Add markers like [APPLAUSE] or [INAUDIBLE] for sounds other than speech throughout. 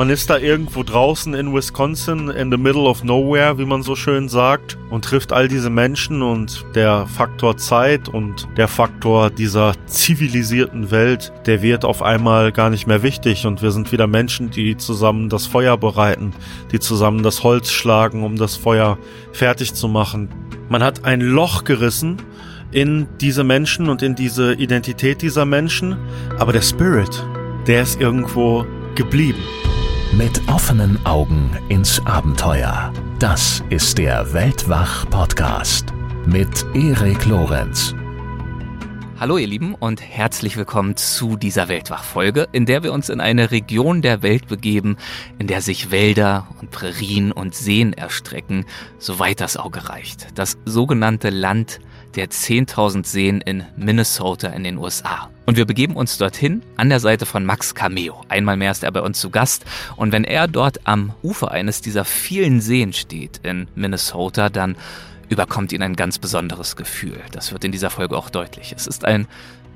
Man ist da irgendwo draußen in Wisconsin, in the middle of nowhere, wie man so schön sagt, und trifft all diese Menschen und der Faktor Zeit und der Faktor dieser zivilisierten Welt, der wird auf einmal gar nicht mehr wichtig und wir sind wieder Menschen, die zusammen das Feuer bereiten, die zusammen das Holz schlagen, um das Feuer fertig zu machen. Man hat ein Loch gerissen in diese Menschen und in diese Identität dieser Menschen, aber der Spirit, der ist irgendwo geblieben. Mit offenen Augen ins Abenteuer. Das ist der Weltwach-Podcast mit Erik Lorenz. Hallo ihr Lieben und herzlich willkommen zu dieser Weltwach-Folge, in der wir uns in eine Region der Welt begeben, in der sich Wälder und Prärien und Seen erstrecken, soweit das Auge reicht. Das sogenannte Land der 10.000 Seen in Minnesota in den USA. Und wir begeben uns dorthin an der Seite von Max Cameo. Einmal mehr ist er bei uns zu Gast. Und wenn er dort am Ufer eines dieser vielen Seen steht in Minnesota, dann überkommt ihn ein ganz besonderes Gefühl. Das wird in dieser Folge auch deutlich. Es ist ein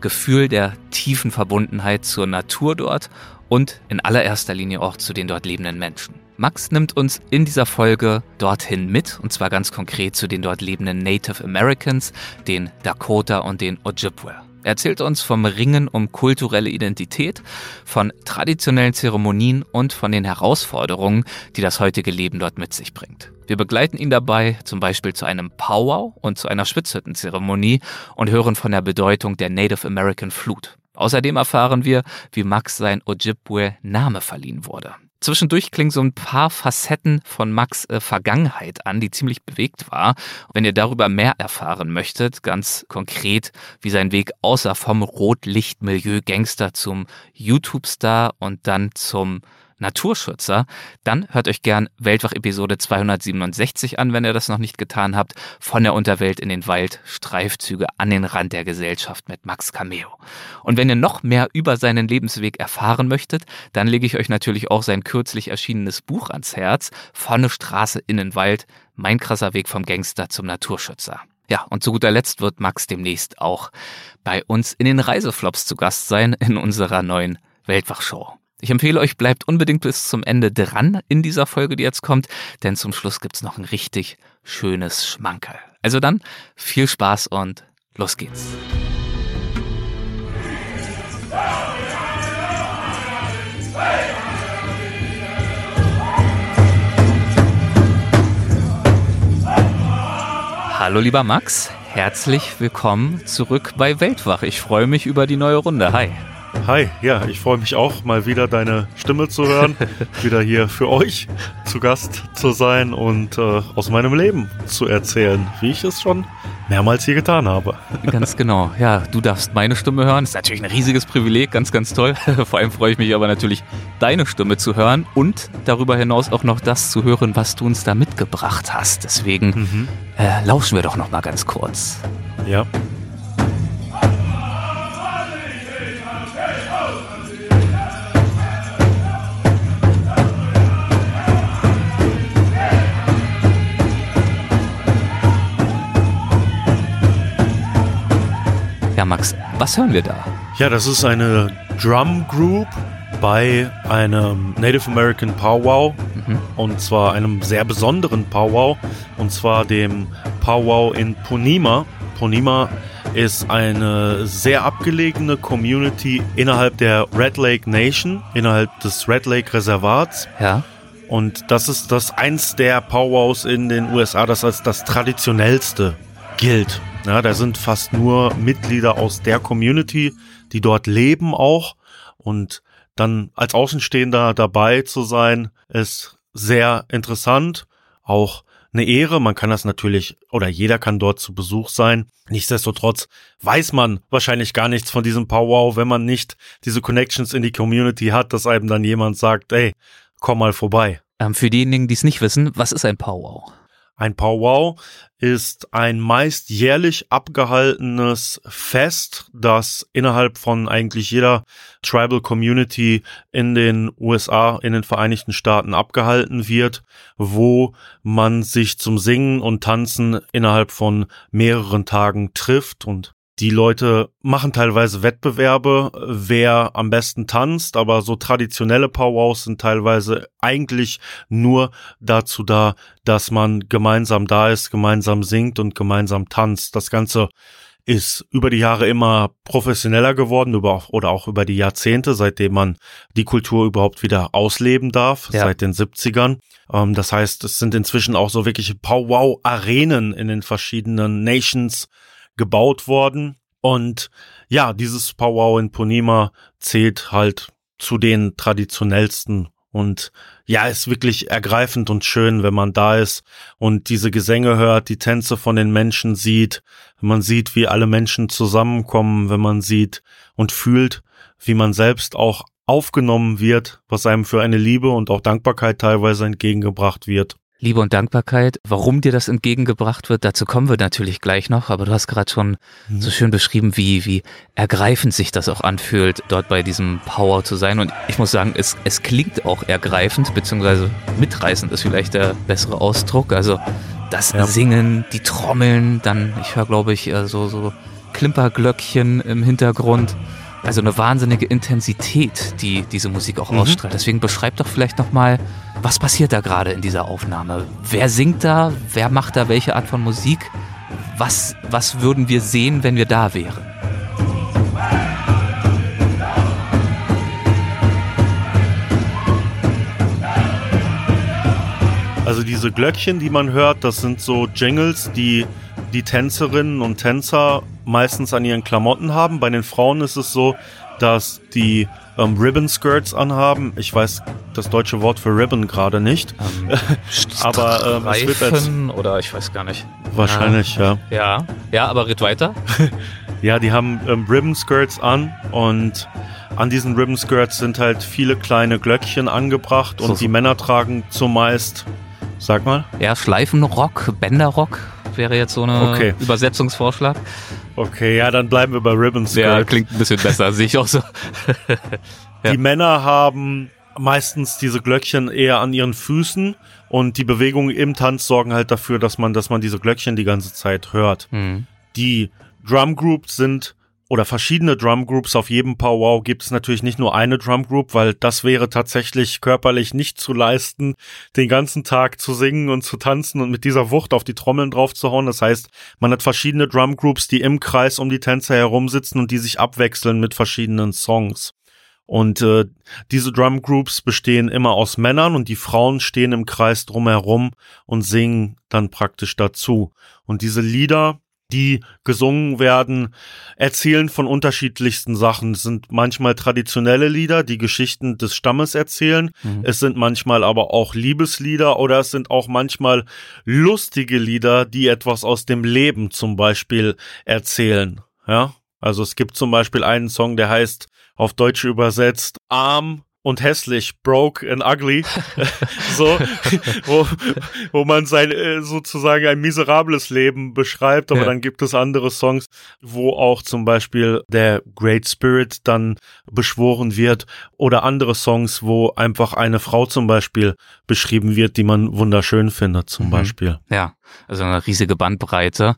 Gefühl der tiefen Verbundenheit zur Natur dort und in allererster Linie auch zu den dort lebenden Menschen. Max nimmt uns in dieser Folge dorthin mit, und zwar ganz konkret zu den dort lebenden Native Americans, den Dakota und den Ojibwe. Er erzählt uns vom Ringen um kulturelle Identität, von traditionellen Zeremonien und von den Herausforderungen, die das heutige Leben dort mit sich bringt. Wir begleiten ihn dabei zum Beispiel zu einem Powwow und zu einer Spitzhüttenzeremonie und hören von der Bedeutung der Native American Flut. Außerdem erfahren wir, wie Max sein Ojibwe Name verliehen wurde. Zwischendurch klingen so ein paar Facetten von Max äh, Vergangenheit an, die ziemlich bewegt war. Wenn ihr darüber mehr erfahren möchtet, ganz konkret, wie sein Weg aussah vom Rotlichtmilieu-Gangster zum YouTube-Star und dann zum Naturschützer, dann hört euch gern Weltwach Episode 267 an, wenn ihr das noch nicht getan habt, von der Unterwelt in den Wald, Streifzüge an den Rand der Gesellschaft mit Max Cameo. Und wenn ihr noch mehr über seinen Lebensweg erfahren möchtet, dann lege ich euch natürlich auch sein kürzlich erschienenes Buch ans Herz, Von der Straße in den Wald, mein krasser Weg vom Gangster zum Naturschützer. Ja, und zu guter Letzt wird Max demnächst auch bei uns in den Reiseflops zu Gast sein in unserer neuen Weltwachshow. Ich empfehle euch, bleibt unbedingt bis zum Ende dran in dieser Folge, die jetzt kommt, denn zum Schluss gibt's noch ein richtig schönes Schmankerl. Also dann viel Spaß und los geht's. Hallo lieber Max, herzlich willkommen zurück bei Weltwach. Ich freue mich über die neue Runde. Hi. Hi, ja, ich freue mich auch, mal wieder deine Stimme zu hören, [LAUGHS] wieder hier für euch zu Gast zu sein und äh, aus meinem Leben zu erzählen, wie ich es schon mehrmals hier getan habe. [LAUGHS] Ganz genau. Ja, du darfst meine Stimme hören. Ist natürlich ein riesiges Privileg, ganz, ganz toll. [LAUGHS] Vor allem freue ich mich aber natürlich, deine Stimme zu hören und darüber hinaus auch noch das zu hören, was du uns da mitgebracht hast. Deswegen mhm. äh, lauschen wir doch noch mal ganz kurz. Ja. Ja, Max, was hören wir da? Ja, das ist eine Drum Group bei einem Native American Powwow mhm. und zwar einem sehr besonderen Powwow und zwar dem Powwow in Ponima. Ponima ist eine sehr abgelegene Community innerhalb der Red Lake Nation, innerhalb des Red Lake Reservats. Ja. Und das ist das eins der Powwows in den USA, das als das traditionellste gilt. Ja, da sind fast nur Mitglieder aus der Community, die dort leben auch. Und dann als Außenstehender dabei zu sein, ist sehr interessant. Auch eine Ehre. Man kann das natürlich, oder jeder kann dort zu Besuch sein. Nichtsdestotrotz weiß man wahrscheinlich gar nichts von diesem Powwow, wenn man nicht diese Connections in die Community hat, dass einem dann jemand sagt, ey, komm mal vorbei. Ähm, für diejenigen, die es nicht wissen, was ist ein Powwow? Ein Powwow ist ein meist jährlich abgehaltenes Fest, das innerhalb von eigentlich jeder Tribal Community in den USA, in den Vereinigten Staaten abgehalten wird, wo man sich zum Singen und Tanzen innerhalb von mehreren Tagen trifft und Die Leute machen teilweise Wettbewerbe, wer am besten tanzt, aber so traditionelle Powwows sind teilweise eigentlich nur dazu da, dass man gemeinsam da ist, gemeinsam singt und gemeinsam tanzt. Das Ganze ist über die Jahre immer professioneller geworden über, oder auch über die Jahrzehnte, seitdem man die Kultur überhaupt wieder ausleben darf, ja. seit den 70ern. Ähm, das heißt, es sind inzwischen auch so wirkliche Powwow-Arenen in den verschiedenen Nations gebaut worden. Und ja, dieses Powwow in Ponima zählt halt zu den traditionellsten und ja, ist wirklich ergreifend und schön, wenn man da ist und diese Gesänge hört, die Tänze von den Menschen sieht, wenn man sieht, wie alle Menschen zusammenkommen, wenn man sieht und fühlt, wie man selbst auch aufgenommen wird, was einem für eine Liebe und auch Dankbarkeit teilweise entgegengebracht wird. Liebe und Dankbarkeit, warum dir das entgegengebracht wird, dazu kommen wir natürlich gleich noch, aber du hast gerade schon mhm. so schön beschrieben, wie, wie ergreifend sich das auch anfühlt, dort bei diesem Power zu sein. Und ich muss sagen, es, es klingt auch ergreifend, beziehungsweise mitreißend ist vielleicht der bessere Ausdruck. Also das ja. Singen, die Trommeln, dann, ich höre, glaube ich, äh, so, so Klimperglöckchen im Hintergrund. Also eine wahnsinnige Intensität, die diese Musik auch mhm. ausstrahlt. Deswegen beschreib doch vielleicht nochmal, was passiert da gerade in dieser Aufnahme? Wer singt da? Wer macht da welche Art von Musik? Was, was würden wir sehen, wenn wir da wären? Also diese Glöckchen, die man hört, das sind so Jingles, die die Tänzerinnen und Tänzer meistens an ihren Klamotten haben. Bei den Frauen ist es so, dass die ähm, Ribbon Skirts anhaben. Ich weiß das deutsche Wort für Ribbon gerade nicht. Ähm, [LAUGHS] aber ähm, es wird als oder ich weiß gar nicht. Wahrscheinlich, ja. Ja, ja, aber red weiter. [LAUGHS] ja, die haben ähm, Ribbon Skirts an und an diesen Ribbon Skirts sind halt viele kleine Glöckchen angebracht und so, so. die Männer tragen zumeist, sag mal. Ja, Schleifenrock, Bänderrock wäre jetzt so ein okay. Übersetzungsvorschlag. Okay, ja, dann bleiben wir bei Ribbon Skirt. Ja, klingt ein bisschen besser, sehe ich auch so. [LAUGHS] ja. Die Männer haben meistens diese Glöckchen eher an ihren Füßen und die Bewegungen im Tanz sorgen halt dafür, dass man, dass man diese Glöckchen die ganze Zeit hört. Mhm. Die Drum Groups sind oder verschiedene Drum Groups auf jedem Powwow gibt es natürlich nicht nur eine Drum Group, weil das wäre tatsächlich körperlich nicht zu leisten, den ganzen Tag zu singen und zu tanzen und mit dieser Wucht auf die Trommeln drauf zu hauen. Das heißt, man hat verschiedene Drum Groups, die im Kreis um die Tänzer herum sitzen und die sich abwechseln mit verschiedenen Songs. Und äh, diese Drum Groups bestehen immer aus Männern und die Frauen stehen im Kreis drumherum und singen dann praktisch dazu. Und diese Lieder die gesungen werden, erzählen von unterschiedlichsten Sachen. Es sind manchmal traditionelle Lieder, die Geschichten des Stammes erzählen. Mhm. Es sind manchmal aber auch Liebeslieder oder es sind auch manchmal lustige Lieder, die etwas aus dem Leben zum Beispiel erzählen. Ja, also es gibt zum Beispiel einen Song, der heißt auf Deutsch übersetzt Arm und hässlich, broke and ugly, [LAUGHS] [LAUGHS] so, wo, wo man sein äh, sozusagen ein miserables Leben beschreibt, aber ja. dann gibt es andere Songs, wo auch zum Beispiel der Great Spirit dann beschworen wird oder andere Songs, wo einfach eine Frau zum Beispiel beschrieben wird, die man wunderschön findet zum mhm. Beispiel. Ja, also eine riesige Bandbreite.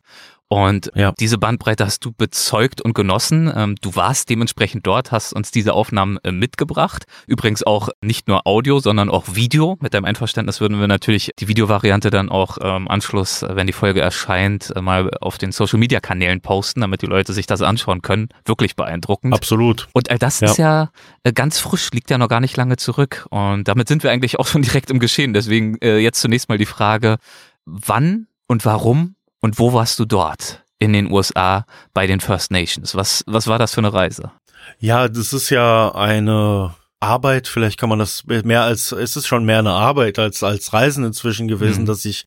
Und ja. diese Bandbreite hast du bezeugt und genossen. Ähm, du warst dementsprechend dort, hast uns diese Aufnahmen äh, mitgebracht. Übrigens auch nicht nur Audio, sondern auch Video. Mit deinem Einverständnis würden wir natürlich die Videovariante dann auch im ähm, Anschluss, äh, wenn die Folge erscheint, äh, mal auf den Social Media Kanälen posten, damit die Leute sich das anschauen können. Wirklich beeindruckend. Absolut. Und all das ja. ist ja ganz frisch, liegt ja noch gar nicht lange zurück. Und damit sind wir eigentlich auch schon [LAUGHS] direkt im Geschehen. Deswegen jetzt zunächst mal die Frage, wann und warum und wo warst du dort in den USA bei den First Nations? Was, was war das für eine Reise? Ja, das ist ja eine Arbeit, vielleicht kann man das mehr als, es ist schon mehr eine Arbeit als, als Reisen inzwischen gewesen, mhm. dass ich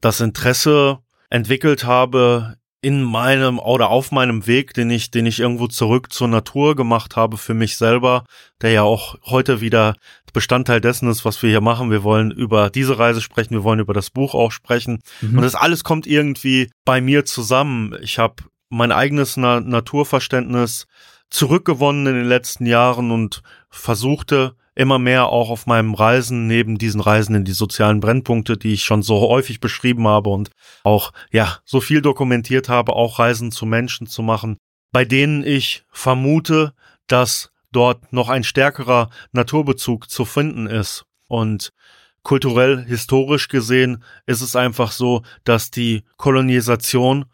das Interesse entwickelt habe, in meinem oder auf meinem Weg, den ich, den ich irgendwo zurück zur Natur gemacht habe für mich selber, der ja auch heute wieder Bestandteil dessen ist, was wir hier machen. Wir wollen über diese Reise sprechen, wir wollen über das Buch auch sprechen. Mhm. Und das alles kommt irgendwie bei mir zusammen. Ich habe mein eigenes Na Naturverständnis zurückgewonnen in den letzten Jahren und versuchte immer mehr auch auf meinem Reisen, neben diesen Reisen in die sozialen Brennpunkte, die ich schon so häufig beschrieben habe und auch, ja, so viel dokumentiert habe, auch Reisen zu Menschen zu machen, bei denen ich vermute, dass dort noch ein stärkerer Naturbezug zu finden ist. Und kulturell, historisch gesehen ist es einfach so, dass die Kolonisation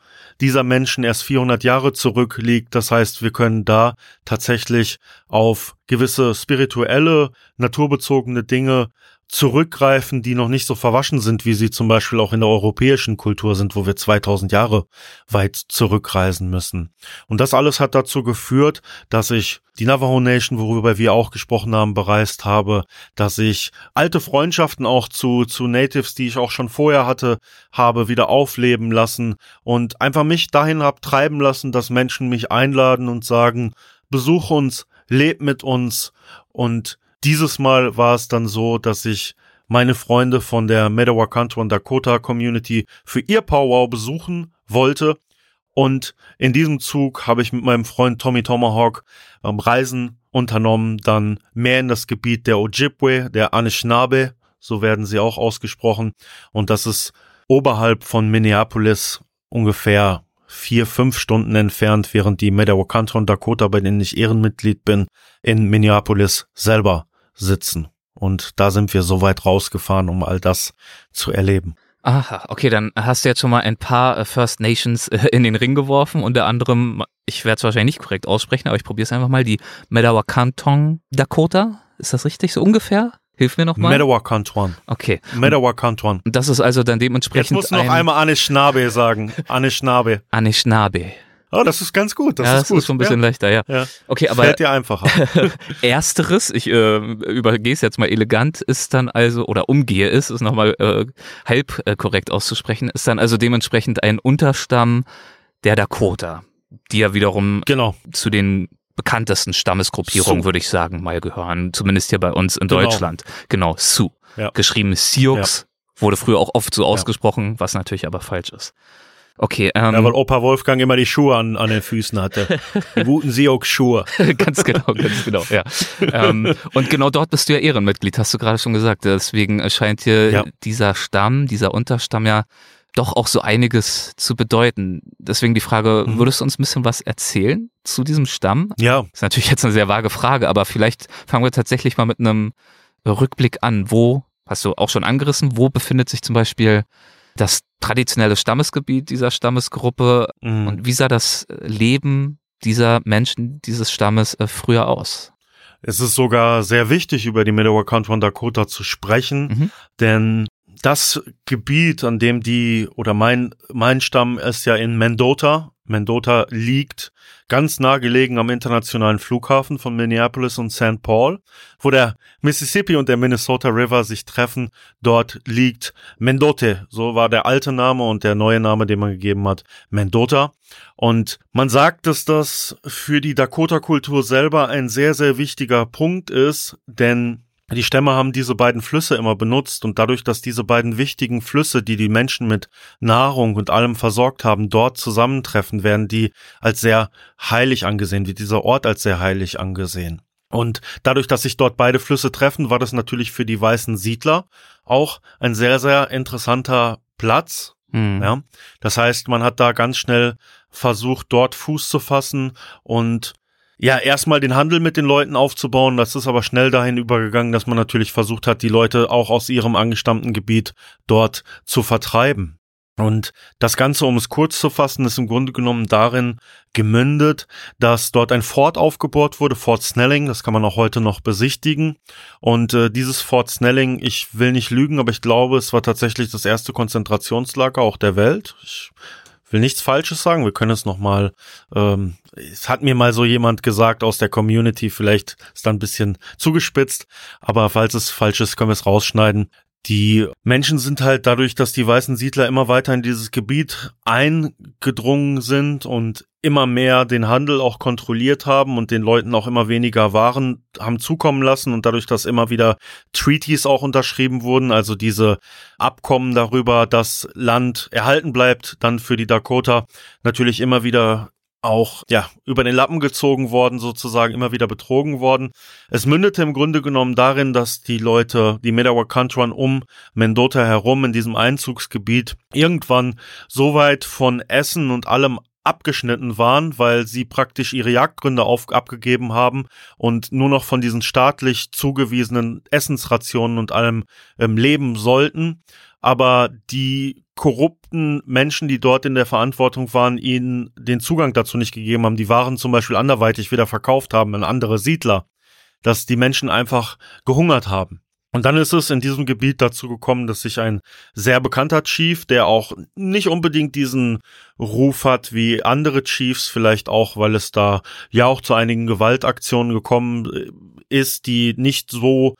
dieser Menschen erst 400 Jahre zurückliegt. Das heißt, wir können da tatsächlich auf gewisse spirituelle, naturbezogene Dinge zurückgreifen, die noch nicht so verwaschen sind, wie sie zum Beispiel auch in der europäischen Kultur sind, wo wir 2000 Jahre weit zurückreisen müssen. Und das alles hat dazu geführt, dass ich die Navajo Nation, worüber wir auch gesprochen haben, bereist habe, dass ich alte Freundschaften auch zu, zu Natives, die ich auch schon vorher hatte, habe wieder aufleben lassen und einfach mich dahin hab treiben lassen, dass Menschen mich einladen und sagen, besuch uns, leb mit uns und dieses Mal war es dann so, dass ich meine Freunde von der Medawakanto und Dakota Community für ihr Powwow besuchen wollte. Und in diesem Zug habe ich mit meinem Freund Tommy Tomahawk ähm, Reisen unternommen, dann mehr in das Gebiet der Ojibwe, der Anishinaabe, so werden sie auch ausgesprochen. Und das ist oberhalb von Minneapolis ungefähr vier, fünf Stunden entfernt, während die Medawakanto und Dakota, bei denen ich Ehrenmitglied bin, in Minneapolis selber sitzen. Und da sind wir so weit rausgefahren, um all das zu erleben. Aha, okay, dann hast du jetzt schon mal ein paar äh, First Nations äh, in den Ring geworfen, unter anderem, ich werde es wahrscheinlich nicht korrekt aussprechen, aber ich probiere es einfach mal, die Medawakantong Dakota, ist das richtig, so ungefähr? Hilf mir nochmal. Medawakantuan. Okay. Medawakantuan. Und das ist also dann dementsprechend. Jetzt musst du noch einmal Anishinaabe sagen. Anishinaabe. Anishinaabe. Oh, das ist ganz gut. Das ja, ist das gut. ist schon ein bisschen ja. leichter, ja. ja. Okay, aber Fällt dir einfacher. [LAUGHS] ersteres, ich äh, übergehe es jetzt mal elegant, ist dann also, oder umgehe es, ist nochmal äh, halb äh, korrekt auszusprechen, ist dann also dementsprechend ein Unterstamm der Dakota, die ja wiederum genau. zu den bekanntesten Stammesgruppierungen, würde ich sagen, mal gehören. Zumindest hier bei uns in Genau. Deutschland. Genau, Sioux. Ja. Geschrieben Sioux, wurde früher auch oft so ausgesprochen, was natürlich aber falsch ist. Okay, ähm, Ja, weil Opa Wolfgang immer die Schuhe an, an den Füßen hatte. Die guten Sioux-Schuhe. [LAUGHS] ganz genau, ganz genau, ja. ähm, und genau dort bist du ja Ehrenmitglied, hast du gerade schon gesagt. Deswegen erscheint dir Ja. dieser Stamm, dieser Unterstamm ja doch auch so einiges zu bedeuten. Deswegen die Frage, Mhm. würdest du uns ein bisschen was erzählen zu diesem Stamm? Ja, ist natürlich jetzt eine sehr vage Frage, aber vielleicht fangen wir tatsächlich mal mit einem Rückblick an. Wo, hast du auch schon angerissen, wo befindet sich zum Beispiel das traditionelle Stammesgebiet dieser Stammesgruppe mhm. und wie sah das Leben dieser Menschen, dieses Stammes äh, früher aus? es ist sogar sehr wichtig, über die Medawakanto und Dakota zu sprechen, Mhm. denn das Gebiet, an dem die oder mein mein Stamm ist ja in Mendota. Mendota liegt ganz nah gelegen am internationalen Flughafen von Minneapolis und St. Paul, wo der Mississippi und der Minnesota River sich treffen. Dort liegt Mendote, so war der alte Name und der neue Name, den man gegeben hat, Mendota. Und man sagt, dass das für die Dakota-Kultur selber ein sehr, sehr wichtiger Punkt ist, denn die Stämme haben diese beiden Flüsse immer benutzt und dadurch, dass diese beiden wichtigen Flüsse, die die Menschen mit Nahrung und allem versorgt haben, dort zusammentreffen, werden die als sehr heilig angesehen, wird dieser Ort als sehr heilig angesehen. Und dadurch, dass sich dort beide Flüsse treffen, war das natürlich für die weißen Siedler auch ein sehr, sehr interessanter Platz, Hm. ja, das heißt, man hat da ganz schnell versucht, dort Fuß zu fassen und ja, erstmal den Handel mit den Leuten aufzubauen. Das ist aber schnell dahin übergegangen, dass man natürlich versucht hat, die Leute auch aus ihrem angestammten Gebiet dort zu vertreiben. Und das Ganze, um es kurz zu fassen, ist im Grunde genommen darin gemündet, dass dort ein Fort aufgebaut wurde, Fort Snelling, das kann man auch heute noch besichtigen. Und äh, dieses Fort Snelling, ich will nicht lügen, aber ich glaube, es war tatsächlich das erste Konzentrationslager auch der Welt. Ich will nichts Falsches sagen, wir können es nochmal, ähm, es hat mir mal so jemand gesagt aus der Community, vielleicht ist da ein bisschen zugespitzt, aber falls es falsch ist, können wir es rausschneiden. Die Menschen sind halt dadurch, dass die weißen Siedler immer weiter in dieses Gebiet eingedrungen sind und immer mehr den Handel auch kontrolliert haben und den Leuten auch immer weniger Waren haben zukommen lassen und dadurch, dass immer wieder Treaties auch unterschrieben wurden, also diese Abkommen darüber, dass Land erhalten bleibt, dann für die Dakota natürlich immer wieder auch ja über den Lappen gezogen worden, sozusagen immer wieder betrogen worden. Es mündete im Grunde genommen darin, dass die Leute, die Medawakantran um Mendota herum in diesem Einzugsgebiet irgendwann so weit von Essen und allem abgeschnitten waren, weil sie praktisch ihre Jagdgründe auf, abgegeben haben und nur noch von diesen staatlich zugewiesenen Essensrationen und allem ähm, leben sollten. Aber die korrupten Menschen, die dort in der Verantwortung waren, ihnen den Zugang dazu nicht gegeben haben, die Waren zum Beispiel anderweitig wieder verkauft haben an andere Siedler, dass die Menschen einfach gehungert haben. Und dann ist es in diesem Gebiet dazu gekommen, dass sich ein sehr bekannter Chief, der auch nicht unbedingt diesen Ruf hat wie andere Chiefs, vielleicht auch, weil es da ja auch zu einigen Gewaltaktionen gekommen äh, ist, die nicht so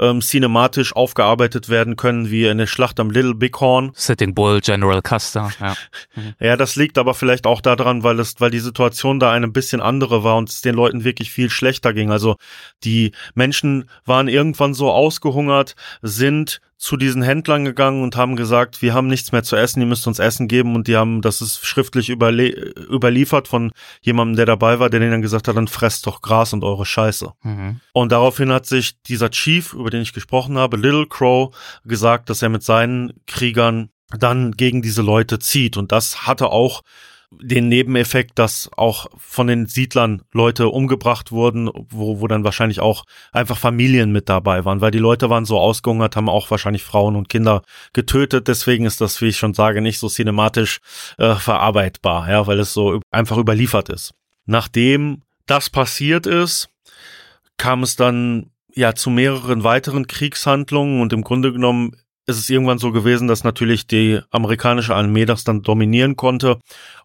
ähm, cinematisch aufgearbeitet werden können wie eine Schlacht am Little Bighorn. Sitting Bull, General Custer, ja. [LAUGHS] ja, das liegt aber vielleicht auch daran, weil es, weil die Situation da eine bisschen andere war und es den Leuten wirklich viel schlechter ging. Also die Menschen waren irgendwann so ausgehungert, sind zu diesen Händlern gegangen und haben gesagt, wir haben nichts mehr zu essen, ihr müsst uns Essen geben und die haben, das ist schriftlich überliefert von jemandem, der dabei war, der denen dann gesagt hat, dann fresst doch Gras und eure Scheiße. Mhm. Und daraufhin hat sich dieser Chief, über den ich gesprochen habe, Little Crow, gesagt, dass er mit seinen Kriegern dann gegen diese Leute zieht und das hatte auch den Nebeneffekt, dass auch von den Siedlern Leute umgebracht wurden, wo, wo dann wahrscheinlich auch einfach Familien mit dabei waren, weil die Leute waren so ausgehungert, haben auch wahrscheinlich Frauen und Kinder getötet. Deswegen ist das, wie ich schon sage, nicht so cinematisch äh, verarbeitbar, ja, weil es so einfach überliefert ist. Nachdem das passiert ist, kam es dann ja zu mehreren weiteren Kriegshandlungen und im Grunde genommen ist es irgendwann so gewesen, dass natürlich die amerikanische Armee das dann dominieren konnte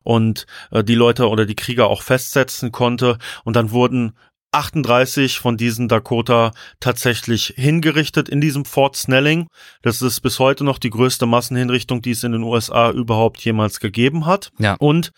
und äh, die Leute oder die Krieger auch festsetzen konnte. Und dann wurden 38 von diesen Dakota tatsächlich hingerichtet in diesem Fort Snelling. Das ist bis heute noch die größte Massenhinrichtung, die es in den USA überhaupt jemals gegeben hat. Ja. Und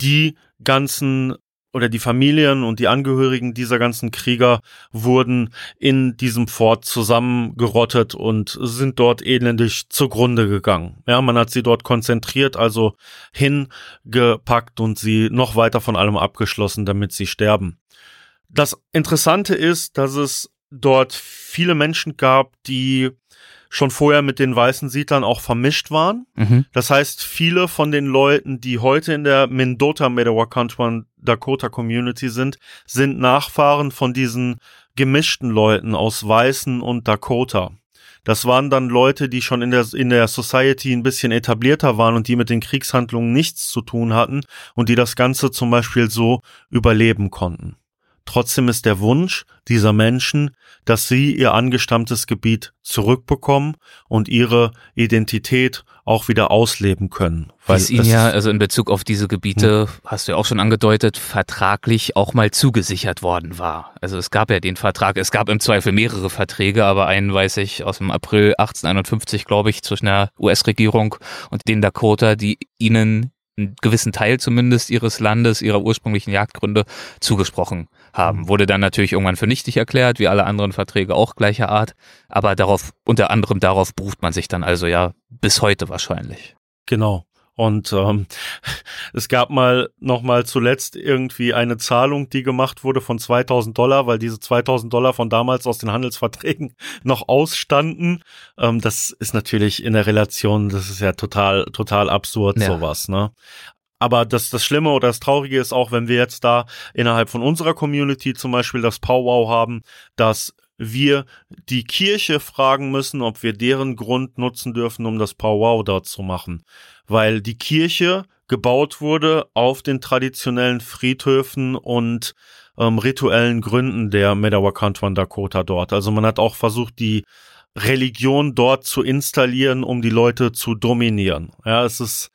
die ganzen oder die Familien und die Angehörigen dieser ganzen Krieger wurden in diesem Fort zusammengerottet und sind dort elendig zugrunde gegangen. Ja, man hat sie dort konzentriert, also hingepackt und sie noch weiter von allem abgeschlossen, damit sie sterben. Das Interessante ist, dass es dort viele Menschen gab, die schon vorher mit den weißen Siedlern auch vermischt waren. Mhm. Das heißt, viele von den Leuten, die heute in der Mendota Medawakantuan Dakota Community sind, sind Nachfahren von diesen gemischten Leuten aus Weißen und Dakota. Das waren dann Leute, die schon in der, in der Society ein bisschen etablierter waren und die mit den Kriegshandlungen nichts zu tun hatten und die das Ganze zum Beispiel so überleben konnten. Trotzdem ist der Wunsch dieser Menschen, dass sie ihr angestammtes Gebiet zurückbekommen und ihre Identität auch wieder ausleben können. Weil es ihnen ja, also in Bezug auf diese Gebiete, hm. hast du ja auch schon angedeutet, vertraglich auch mal zugesichert worden war. Also es gab ja den Vertrag, es gab im Zweifel mehrere Verträge, aber einen weiß ich aus dem April 1851, glaube ich, zwischen der US-Regierung und den Dakota, die ihnen einen gewissen Teil zumindest ihres Landes, ihrer ursprünglichen Jagdgründe zugesprochen haben. Wurde dann natürlich irgendwann für nichtig erklärt, wie alle anderen Verträge auch gleicher Art. Aber darauf, unter anderem darauf beruft man sich dann also ja bis heute wahrscheinlich. Genau. Und ähm, [LAUGHS] es gab mal noch mal zuletzt irgendwie eine Zahlung, die gemacht wurde von 2000 Dollar, weil diese 2000 Dollar von damals aus den Handelsverträgen [LAUGHS] noch ausstanden. Ähm, das ist natürlich in der Relation, das ist ja total total absurd ja. sowas. Ne? Aber das, das Schlimme oder das Traurige ist auch, wenn wir jetzt da innerhalb von unserer Community zum Beispiel das Powwow haben, dass wir die Kirche fragen müssen, ob wir deren Grund nutzen dürfen, um das Powwow dort zu machen. Weil die Kirche gebaut wurde auf den traditionellen Friedhöfen und ähm, rituellen Gründen der Medawakantuan Dakota dort. Also man hat auch versucht, die Religion dort zu installieren, um die Leute zu dominieren. Ja, es ist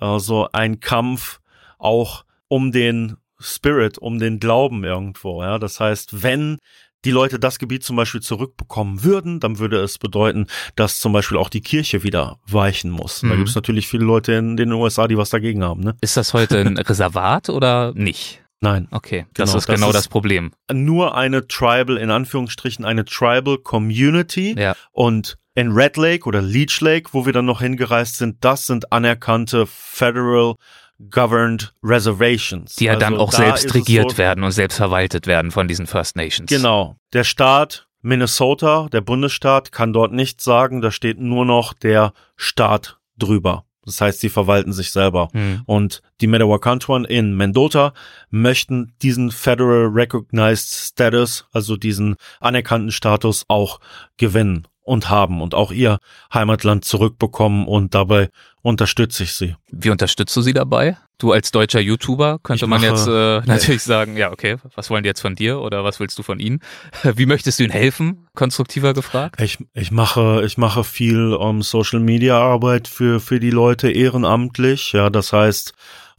äh, so ein Kampf auch um den Spirit, um den Glauben irgendwo. Ja, das heißt, wenn die Leute das Gebiet zum Beispiel zurückbekommen würden, dann würde es bedeuten, dass zum Beispiel auch die Kirche wieder weichen muss. Mhm. Da gibt es natürlich viele Leute in den USA, die was dagegen haben. Ne? Ist das heute ein [LAUGHS] Reservat oder nicht? Nein. Okay, das genau, ist genau das, das, Problem. Nur eine Tribal, in Anführungsstrichen, eine Tribal Community. Ja. Und in Red Lake oder Leech Lake, wo wir dann noch hingereist sind, das sind anerkannte Federal Governed Reservations. Die ja also dann auch da selbst regiert so, werden und selbst verwaltet werden von diesen First Nations. Genau. Der Staat Minnesota, der Bundesstaat, kann dort nichts sagen, da steht nur noch der Staat drüber. Das heißt, sie verwalten sich selber. Mhm. Und die Metawakantuan in Mendota möchten diesen Federal Recognized Status, also diesen anerkannten Status auch gewinnen und haben und auch ihr Heimatland zurückbekommen und dabei unterstütze ich sie. Wie unterstützt du sie dabei? Du als deutscher YouTuber könnte man jetzt äh, [LAUGHS] natürlich sagen, ja, okay, was wollen die jetzt von dir oder was willst du von ihnen? [LAUGHS] Wie möchtest du ihnen helfen? Konstruktiver gefragt. Ich, ich mache, ich mache viel um, Social Media Arbeit für, für die Leute ehrenamtlich. Ja, das heißt,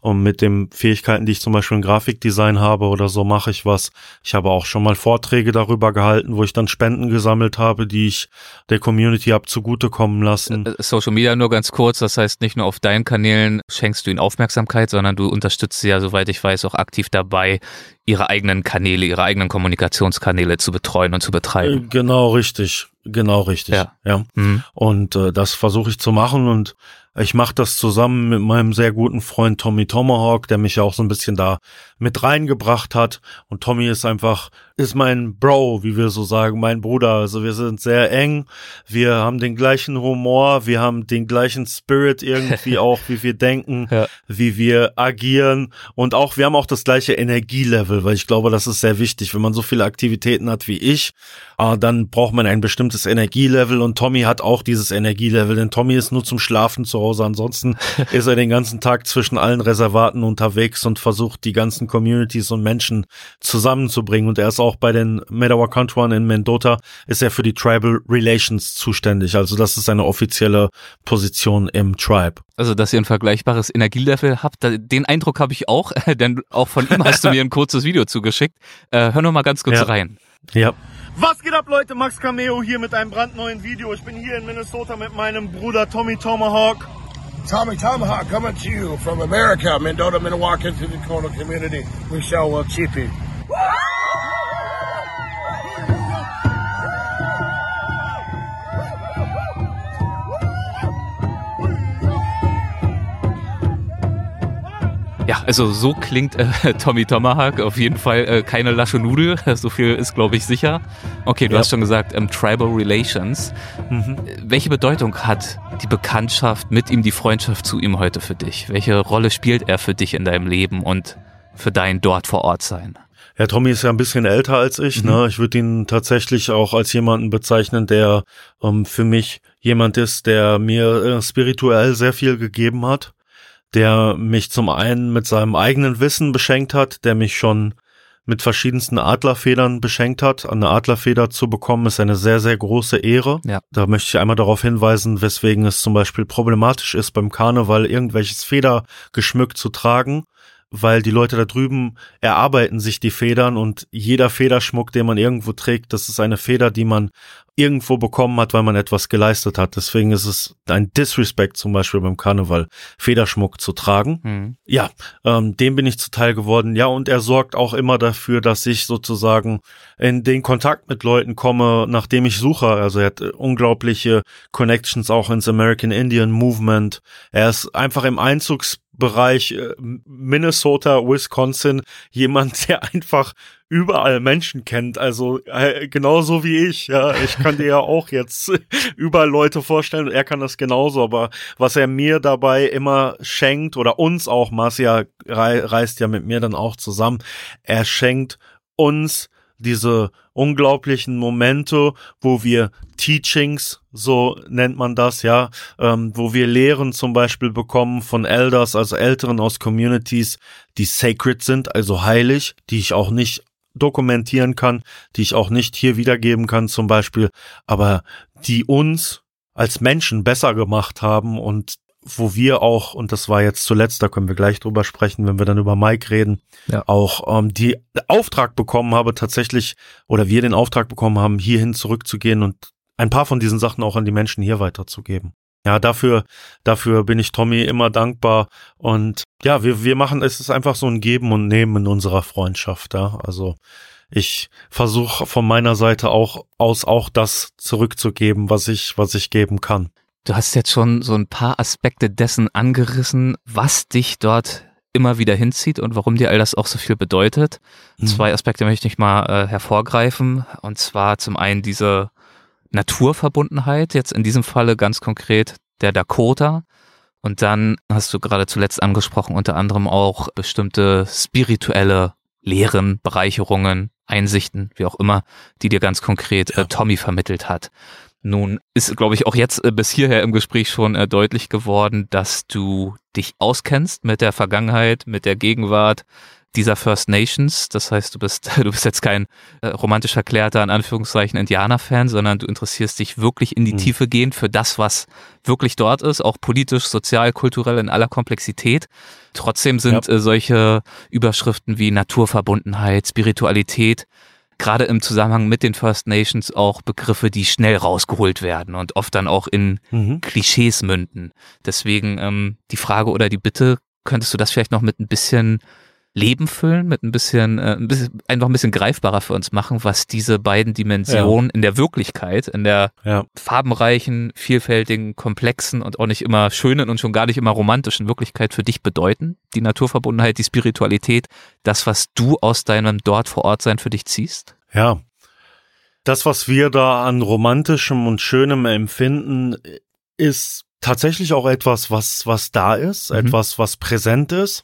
und mit den Fähigkeiten, die ich zum Beispiel im Grafikdesign habe oder so, mache ich was. Ich habe auch schon mal Vorträge darüber gehalten, wo ich dann Spenden gesammelt habe, die ich der Community hab zugutekommen lassen. Äh, äh, Social Media nur ganz kurz, das heißt nicht nur auf deinen Kanälen schenkst du ihnen Aufmerksamkeit, sondern du unterstützt sie ja, soweit ich weiß, auch aktiv dabei, ihre eigenen Kanäle, ihre eigenen Kommunikationskanäle zu betreuen und zu betreiben. Äh, genau richtig, genau richtig. Ja. ja. Mhm. Und äh, das versuche ich zu machen und ich mache das zusammen mit meinem sehr guten Freund Tommy Tomahawk, der mich ja auch so ein bisschen da mit reingebracht hat. Und Tommy ist einfach, ist mein Bro, wie wir so sagen, mein Bruder. Also wir sind sehr eng. Wir haben den gleichen Humor. Wir haben den gleichen Spirit irgendwie [LAUGHS] auch, wie wir denken, ja. wie wir agieren. Und auch, wir haben auch das gleiche Energielevel, weil ich glaube, das ist sehr wichtig. Wenn man so viele Aktivitäten hat wie ich, äh, dann braucht man ein bestimmtes Energielevel. Und Tommy hat auch dieses Energielevel, denn Tommy ist nur zum Schlafen zu Hause. Ansonsten [LAUGHS] ist er den ganzen Tag zwischen allen Reservaten unterwegs und versucht, die ganzen Communities und Menschen zusammenzubringen. Und er ist auch bei den Metawakantuan in Mendota, ist er für die Tribal Relations zuständig. Also das ist eine offizielle Position im Tribe. Also, dass ihr ein vergleichbares Energielevel habt, den Eindruck habe ich auch, [LAUGHS] denn auch von ihm hast du mir ein kurzes Video zugeschickt. Äh, hör noch mal ganz kurz ja. rein. Ja. Was geht ab, Leute? Max Cameo hier mit einem brandneuen Video. Ich bin hier in Minnesota mit meinem Bruder Tommy Tomahawk. Tommy Tomahawk coming to you from America, Mendota, the Dakota community. We shall uh, well cheapy. Ja, also so klingt äh, [LAUGHS] Tommy Tomahawk. Auf jeden Fall äh, keine lasche Nudel. [LAUGHS] So viel ist, glaube ich, sicher. Okay, du ja. hast schon gesagt, ähm, Tribal Relations. Mhm. Welche Bedeutung hat die Bekanntschaft mit ihm, die Freundschaft zu ihm heute für dich? Welche Rolle spielt er für dich in deinem Leben und für dein dort vor Ort sein? Ja, Tommy ist ja ein bisschen älter als ich. Mhm. Ne? Ich würde ihn tatsächlich auch als jemanden bezeichnen, der ähm, für mich jemand ist, der mir äh, spirituell sehr viel gegeben hat der mich zum einen mit seinem eigenen Wissen beschenkt hat, der mich schon mit verschiedensten Adlerfedern beschenkt hat. Eine Adlerfeder zu bekommen ist eine sehr, sehr große Ehre. Ja. Da möchte ich einmal darauf hinweisen, weswegen es zum Beispiel problematisch ist, beim Karneval irgendwelches Federgeschmück zu tragen, weil die Leute da drüben erarbeiten sich die Federn und jeder Federschmuck, den man irgendwo trägt, das ist eine Feder, die man irgendwo bekommen hat, weil man etwas geleistet hat. Deswegen ist es ein Disrespect zum Beispiel beim Karneval, Federschmuck zu tragen. Mhm. Ja, ähm, dem bin ich zuteil geworden. Ja, und er sorgt auch immer dafür, dass ich sozusagen in den Kontakt mit Leuten komme, nachdem ich suche. Also er hat unglaubliche Connections auch ins American Indian Movement. Er ist einfach im Einzugs Bereich äh, Minnesota, Wisconsin jemand, [LAUGHS] der einfach überall Menschen kennt. Also äh, genauso wie ich. Ja, ich kann dir ja [LAUGHS] auch jetzt [LAUGHS] überall Leute vorstellen. Er kann das genauso. Aber was er mir dabei immer schenkt oder uns auch, Marcia reist ja mit mir dann auch zusammen. Er schenkt uns diese unglaublichen Momente, wo wir Teachings, so nennt man das, ja, ähm, wo wir Lehren zum Beispiel bekommen von Elders, also Älteren aus Communities, die sacred sind, also heilig, die ich auch nicht dokumentieren kann, die ich auch nicht hier wiedergeben kann zum Beispiel, aber die uns als Menschen besser gemacht haben und wo wir auch, und das war jetzt zuletzt, da können wir gleich drüber sprechen, wenn wir dann über Mike reden, ja. auch ähm, die Auftrag bekommen habe, tatsächlich, oder wir den Auftrag bekommen haben, hierhin zurückzugehen und ein paar von diesen Sachen auch an die Menschen hier weiterzugeben. Ja, dafür, dafür bin ich Tommy immer dankbar. Und ja, wir, wir machen, es ist einfach so ein Geben und Nehmen in unserer Freundschaft, ja. Also ich versuche von meiner Seite auch aus auch das zurückzugeben, was ich, was ich geben kann. Du hast jetzt schon so ein paar Aspekte dessen angerissen, was dich dort immer wieder hinzieht und warum dir all das auch so viel bedeutet. Mhm. Zwei Aspekte möchte ich mal äh, hervorgreifen. Und zwar zum einen diese Naturverbundenheit, jetzt in diesem Falle ganz konkret der Dakota Und dann hast du gerade zuletzt angesprochen, unter anderem auch bestimmte spirituelle Lehren, Bereicherungen, Einsichten, wie auch immer, die dir ganz konkret ja. äh, Tommy vermittelt hat. Nun ist, glaube ich, auch jetzt äh, bis hierher im Gespräch schon äh, deutlich geworden, dass du dich auskennst mit der Vergangenheit, mit der Gegenwart, dieser First Nations. Das heißt, du bist, [LAUGHS] du bist jetzt kein äh, romantisch erklärter, in Anführungszeichen, Indianer-Fan, sondern du interessierst dich wirklich in die mhm. Tiefe gehend für das, was wirklich dort ist, auch politisch, sozial, kulturell in aller Komplexität. Trotzdem sind ja. äh, solche Überschriften wie Naturverbundenheit, Spiritualität, gerade im Zusammenhang mit den First Nations auch Begriffe, die schnell rausgeholt werden und oft dann auch in mhm. Klischees münden. Deswegen ähm, die Frage oder die Bitte, könntest du das vielleicht noch mit ein bisschen Leben füllen, mit ein bisschen, äh, ein bisschen, einfach ein bisschen greifbarer für uns machen, was diese beiden Dimensionen ja. in der Wirklichkeit, in der ja. farbenreichen, vielfältigen, komplexen und auch nicht immer schönen und schon gar nicht immer romantischen Wirklichkeit für dich bedeuten. Die Naturverbundenheit, die Spiritualität, das, was du aus deinem dort vor Ort sein für dich ziehst? Ja. Das, was wir da an romantischem und schönem empfinden, ist tatsächlich auch etwas, was, was da ist, mhm. etwas, was präsent ist.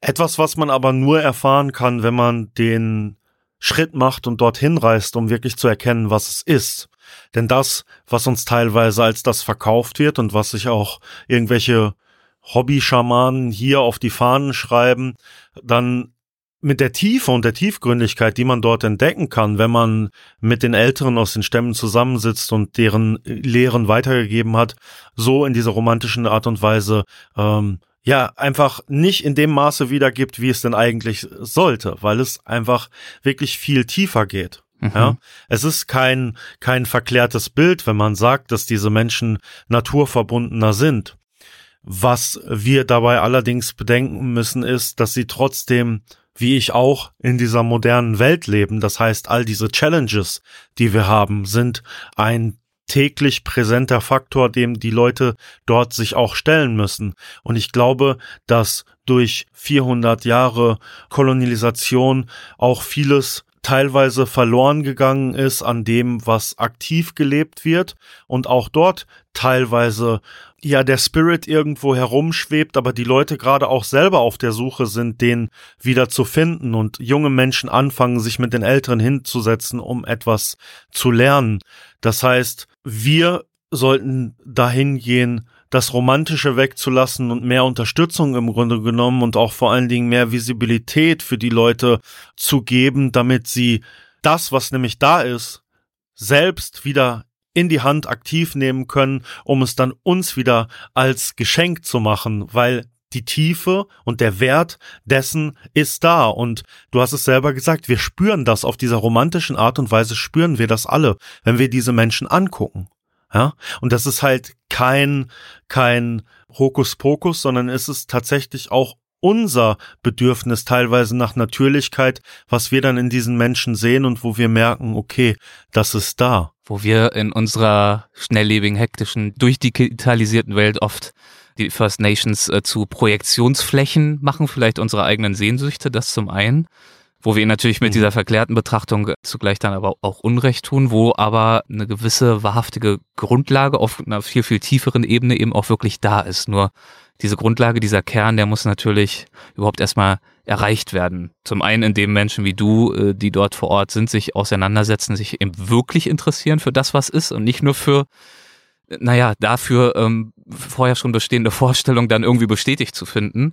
Etwas, was man aber nur erfahren kann, wenn man den Schritt macht und dorthin reist, um wirklich zu erkennen, was es ist. Denn das, was uns teilweise als das verkauft wird und was sich auch irgendwelche Hobby-Schamanen hier auf die Fahnen schreiben, dann mit der Tiefe und der Tiefgründigkeit, die man dort entdecken kann, wenn man mit den Älteren aus den Stämmen zusammensitzt und deren Lehren weitergegeben hat, so in dieser romantischen Art und Weise ähm, ja einfach nicht in dem Maße wiedergibt, wie es denn eigentlich sollte, weil es einfach wirklich viel tiefer geht. Mhm. Ja, es ist kein, kein verklärtes Bild, wenn man sagt, dass diese Menschen naturverbundener sind. Was wir dabei allerdings bedenken müssen, ist, dass sie trotzdem, wie ich auch, in dieser modernen Welt leben. Das heißt, all diese Challenges, die wir haben, sind ein täglich präsenter Faktor, dem die Leute dort sich auch stellen müssen. Und ich glaube, dass durch 400 Jahre Kolonialisation auch vieles teilweise verloren gegangen ist an dem, was aktiv gelebt wird und auch dort teilweise ja der Spirit irgendwo herumschwebt, aber die Leute gerade auch selber auf der Suche sind, den wieder zu finden und junge Menschen anfangen, sich mit den Älteren hinzusetzen, um etwas zu lernen. Das heißt, wir sollten dahin gehen, das Romantische wegzulassen und mehr Unterstützung im Grunde genommen und auch vor allen Dingen mehr Visibilität für die Leute zu geben, damit sie das, was nämlich da ist, selbst wieder in die Hand aktiv nehmen können, um es dann uns wieder als Geschenk zu machen, weil die Tiefe und der Wert dessen ist da. Und du hast es selber gesagt, wir spüren das auf dieser romantischen Art und Weise, spüren wir das alle, wenn wir diese Menschen angucken. Ja, und das ist halt kein, kein Hokuspokus, sondern es ist tatsächlich auch unser Bedürfnis teilweise nach Natürlichkeit, was wir dann in diesen Menschen sehen und wo wir merken, okay, das ist da. Wo wir in unserer schnelllebigen, hektischen, durchdigitalisierten Welt oft die First Nations äh, zu Projektionsflächen machen, vielleicht unsere eigenen Sehnsüchte, das zum einen wo wir natürlich mit mhm. dieser verklärten Betrachtung zugleich dann aber auch Unrecht tun, wo aber eine gewisse wahrhaftige Grundlage auf einer viel, viel tieferen Ebene eben auch wirklich da ist. Nur diese Grundlage, dieser Kern, der muss natürlich überhaupt erstmal erreicht werden. Zum einen, indem Menschen wie du, äh, die dort vor Ort sind, sich auseinandersetzen, sich eben wirklich interessieren für das, was ist und nicht nur für, naja, dafür ähm, vorher schon bestehende Vorstellungen dann irgendwie bestätigt zu finden.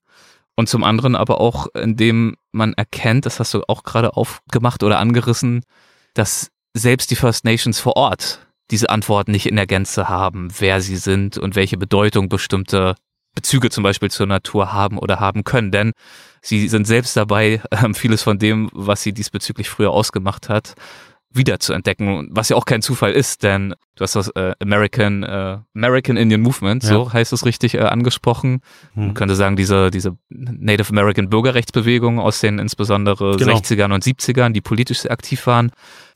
Und zum anderen aber auch, indem man erkennt, das hast du auch gerade aufgemacht oder angerissen, dass selbst die First Nations vor Ort diese Antworten nicht in der Gänze haben, wer sie sind und welche Bedeutung bestimmte Bezüge zum Beispiel zur Natur haben oder haben können. Denn sie sind selbst dabei, [LAUGHS] vieles von dem, was sie diesbezüglich früher ausgemacht hat, wieder zu entdecken, was ja auch kein Zufall ist, denn du hast das äh, American äh, American Indian Movement, ja. so heißt es richtig, äh, angesprochen. Mhm. Man könnte sagen, diese, diese Native American Bürgerrechtsbewegung aus den insbesondere genau. 60ern und 70ern, die politisch sehr aktiv waren.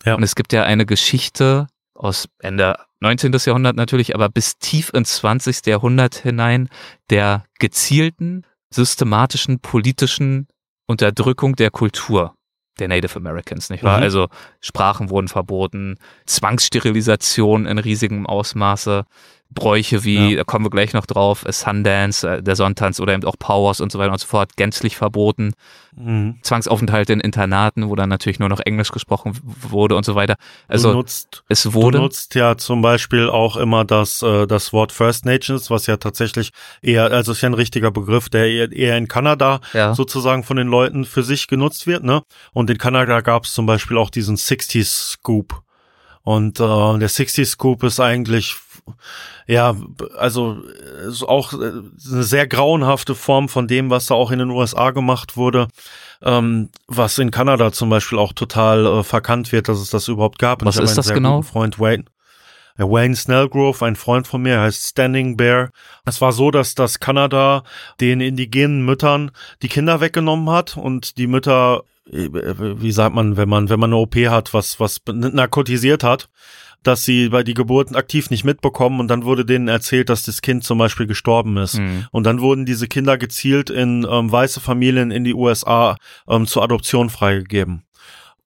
Ja. Und es gibt ja eine Geschichte aus Ende 19. Jahrhundert natürlich, aber bis tief ins 20. Jahrhundert hinein der gezielten, systematischen, politischen Unterdrückung der Kultur der Native Americans, nicht wahr? Mhm. Also Sprachen wurden verboten, Zwangssterilisation in riesigem Ausmaße, Bräuche wie, ja. da kommen wir gleich noch drauf, Sundance, äh, der Sonntanz oder eben auch Powers und so weiter und so fort, gänzlich verboten. Mhm. Zwangsaufenthalte in Internaten, wo dann natürlich nur noch Englisch gesprochen wurde und so weiter. Also nutzt, es wurde. Du nutzt ja zum Beispiel auch immer das, äh, das Wort First Nations, was ja tatsächlich eher, also ist ja ein richtiger Begriff, der eher, eher in Kanada ja. sozusagen von den Leuten für sich genutzt wird, ne? Und in Kanada gab es zum Beispiel auch diesen 60s Scoop. Und äh, der 60 Scoop ist eigentlich ja, also ist auch äh, eine sehr grauenhafte Form von dem, was da auch in den USA gemacht wurde, ähm, was in Kanada zum Beispiel auch total äh, verkannt wird, dass es das überhaupt gab. Was ist das genau? Freund Wayne. Wayne Snellgrove, ein Freund von mir, heißt Standing Bear. Es war so, dass das Kanada den indigenen Müttern die Kinder weggenommen hat und die Mütter wie sagt man, wenn man, wenn man eine OP hat, was, was narkotisiert hat, dass sie bei die Geburten aktiv nicht mitbekommen und dann wurde denen erzählt, dass das Kind zum Beispiel gestorben ist. Mhm. Und dann wurden diese Kinder gezielt in ähm, weiße Familien in die USA ähm, zur Adoption freigegeben.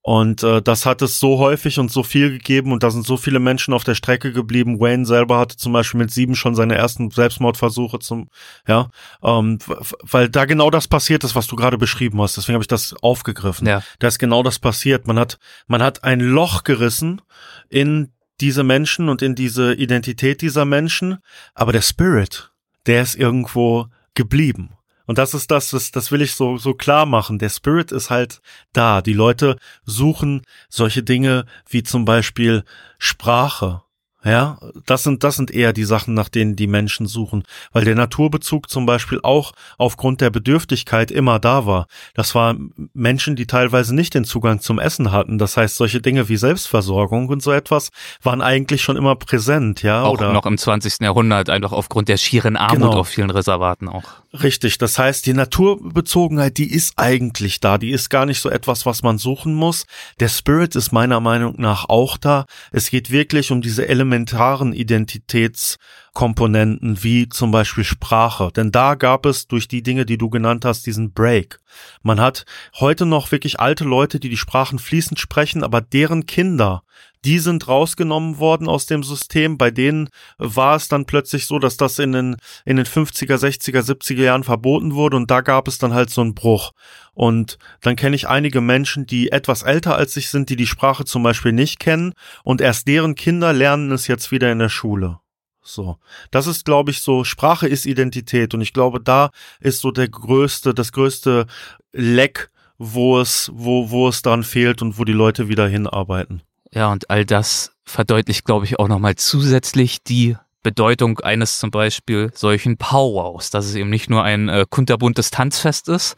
Und äh, das hat es so häufig und so viel gegeben und da sind so viele Menschen auf der Strecke geblieben. Wayne selber hatte zum Beispiel mit sieben schon seine ersten Selbstmordversuche zum, ja, ähm, weil da genau das passiert ist, was du gerade beschrieben hast. Deswegen habe ich das aufgegriffen. Ja. Da ist genau das passiert. Man hat, man hat ein Loch gerissen in diese Menschen und in diese Identität dieser Menschen, aber der Spirit, der ist irgendwo geblieben. Und das ist das, das, das will ich so, so klar machen. Der Spirit ist halt da. Die Leute suchen solche Dinge wie zum Beispiel Sprache ja, das sind, das sind eher die Sachen, nach denen die Menschen suchen, weil der Naturbezug zum Beispiel auch aufgrund der Bedürftigkeit immer da war. Das waren Menschen, die teilweise nicht den Zugang zum Essen hatten. Das heißt, solche Dinge wie Selbstversorgung und so etwas waren eigentlich schon immer präsent, ja. Auch oder noch im 20. Jahrhundert, einfach aufgrund der schieren Armut genau. auf vielen Reservaten auch. Richtig. Das heißt, die Naturbezogenheit, die ist eigentlich da. Die ist gar nicht so etwas, was man suchen muss. Der Spirit ist meiner Meinung nach auch da. Es geht wirklich um diese elementaren Identitätskomponenten wie zum Beispiel Sprache. Denn da gab es durch die Dinge, die du genannt hast, diesen Break. Man hat heute noch wirklich alte Leute, die die Sprachen fließend sprechen, aber deren Kinder, die sind rausgenommen worden aus dem System. Bei denen war es dann plötzlich so, dass das in den, in den 50er, 60er, 70er Jahren verboten wurde und da gab es dann halt so einen Bruch. Und dann kenne ich einige Menschen, die etwas älter als ich sind, die die Sprache zum Beispiel nicht kennen und erst deren Kinder lernen es jetzt wieder in der Schule. So. Das ist, glaube ich, so, Sprache ist Identität und ich glaube, da ist so der größte, das größte Leck, wo es, wo, wo es dran fehlt und wo die Leute wieder hinarbeiten. Ja, und all das verdeutlicht, glaube ich, auch nochmal zusätzlich die Bedeutung eines zum Beispiel solchen Powwows, dass es eben nicht nur ein äh, kunterbuntes Tanzfest ist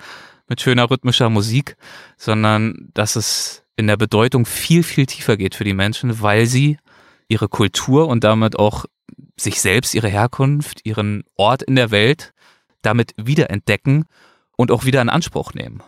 mit schöner rhythmischer Musik, sondern dass es in der Bedeutung viel, viel tiefer geht für die Menschen, weil sie ihre Kultur und damit auch sich selbst, ihre Herkunft, ihren Ort in der Welt damit wiederentdecken und auch wieder in Anspruch nehmen.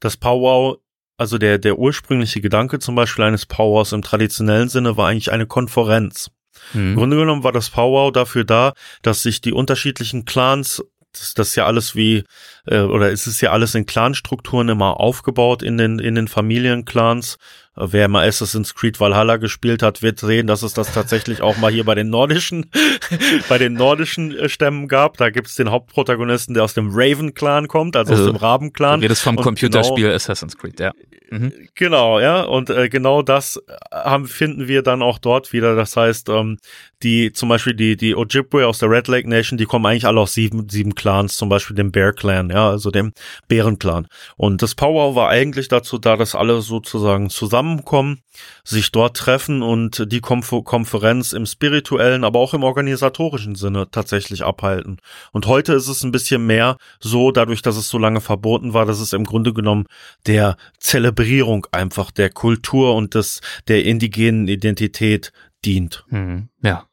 Das Powwow also der, der ursprüngliche Gedanke zum Beispiel eines Powwows im traditionellen Sinne war eigentlich eine Konferenz. Mhm. Im Grunde genommen war das Powwow dafür da, dass sich die unterschiedlichen Clans das, das ist ja alles wie, äh, oder es ist ja alles in Clanstrukturen immer aufgebaut in den, in den Familienclans. Wer mal Assassin's Creed Valhalla gespielt hat, wird sehen, dass es das tatsächlich auch mal hier bei den nordischen, [LAUGHS] bei den nordischen äh, Stämmen gab. Da gibt es den Hauptprotagonisten, der aus dem Raven-Clan kommt, also, also aus dem Raben-Clan. Du redest vom Computerspiel genau, Assassin's Creed, ja. Mhm. Genau, ja. Und äh, genau das haben, finden wir dann auch dort wieder. Das heißt, ähm, die zum Beispiel die die Ojibwe aus der Red Lake Nation, die kommen eigentlich alle aus sieben sieben Clans, zum Beispiel dem Bear Clan, ja, also dem Bären Clan. Und das Power war eigentlich dazu da, dass alle sozusagen zusammenkommen, sich dort treffen und die Konf Konferenz im spirituellen, aber auch im organisatorischen Sinne tatsächlich abhalten. Und heute ist es ein bisschen mehr so, dadurch, dass es so lange verboten war, dass es im Grunde genommen der Zelebrierung einfach der Kultur und des der indigenen Identität dient. Hm, ja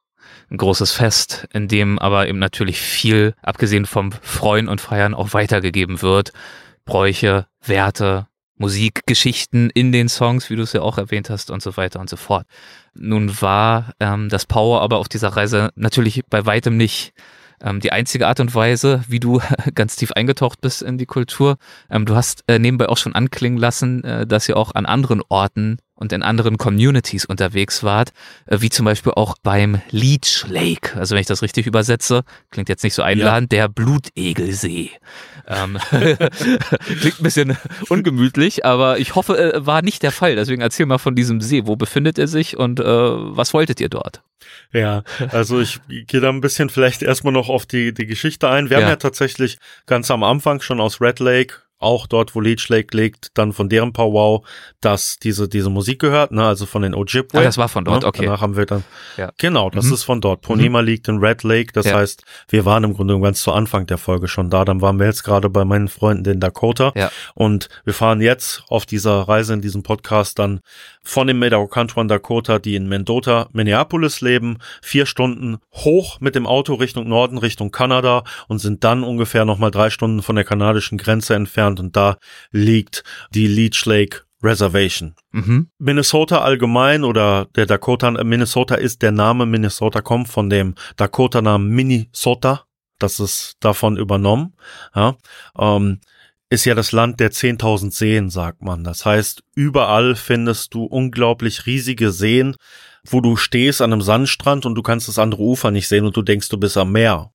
ein großes Fest, in dem aber eben natürlich viel, abgesehen vom Freuen und Feiern, auch weitergegeben wird. Bräuche, Werte, Musik, Geschichten in den Songs, wie du es ja auch erwähnt hast und so weiter und so fort. Nun war ähm, das Power aber auf dieser Reise natürlich bei weitem nicht ähm, die einzige Art und Weise, wie du [LAUGHS] ganz tief eingetaucht bist in die Kultur. Ähm, du hast äh, nebenbei auch schon anklingen lassen, äh, dass ihr auch an anderen Orten und in anderen Communities unterwegs wart, äh, wie zum Beispiel auch beim Leech Lake. Also wenn ich das richtig übersetze, klingt jetzt nicht so einladend, ja. der Blutegelsee. Ähm, [LAUGHS] klingt ein bisschen ungemütlich, aber ich hoffe, äh, war nicht der Fall. Deswegen erzähl mal von diesem See. Wo befindet er sich und äh, was wolltet ihr dort? Ja, also ich gehe da ein bisschen vielleicht erstmal noch auf die, die Geschichte ein. Wir ja. haben ja tatsächlich ganz am Anfang schon aus Red Lake auch dort, wo Leech Lake liegt, dann von deren Powwow, dass diese, diese Musik gehört, ne, also von den Ojibwe. Ah, das war von dort, ne? okay. Danach haben wir dann, ja. genau, das mhm. ist von dort. Ponema mhm. liegt in Red Lake, das ja. heißt, wir waren im Grunde ganz zu Anfang der Folge schon da, dann waren wir jetzt gerade bei meinen Freunden in Dakota ja. und wir fahren jetzt auf dieser Reise in diesem Podcast dann von dem Medawakantuan Dakota, die in Mendota, Minneapolis leben, vier Stunden hoch mit dem Auto Richtung Norden, Richtung Kanada und sind dann ungefähr nochmal drei Stunden von der kanadischen Grenze entfernt und da liegt die Leech Lake Reservation. Mhm. Minnesota allgemein oder der Dakota, Minnesota ist der Name Minnesota kommt von dem Dakota-Namen Minnesota. Das ist davon übernommen. Ja. Ähm, ist ja das Land der 10.000 Seen, sagt man. Das heißt, überall findest du unglaublich riesige Seen, wo du stehst an einem Sandstrand und du kannst das andere Ufer nicht sehen und du denkst, du bist am Meer.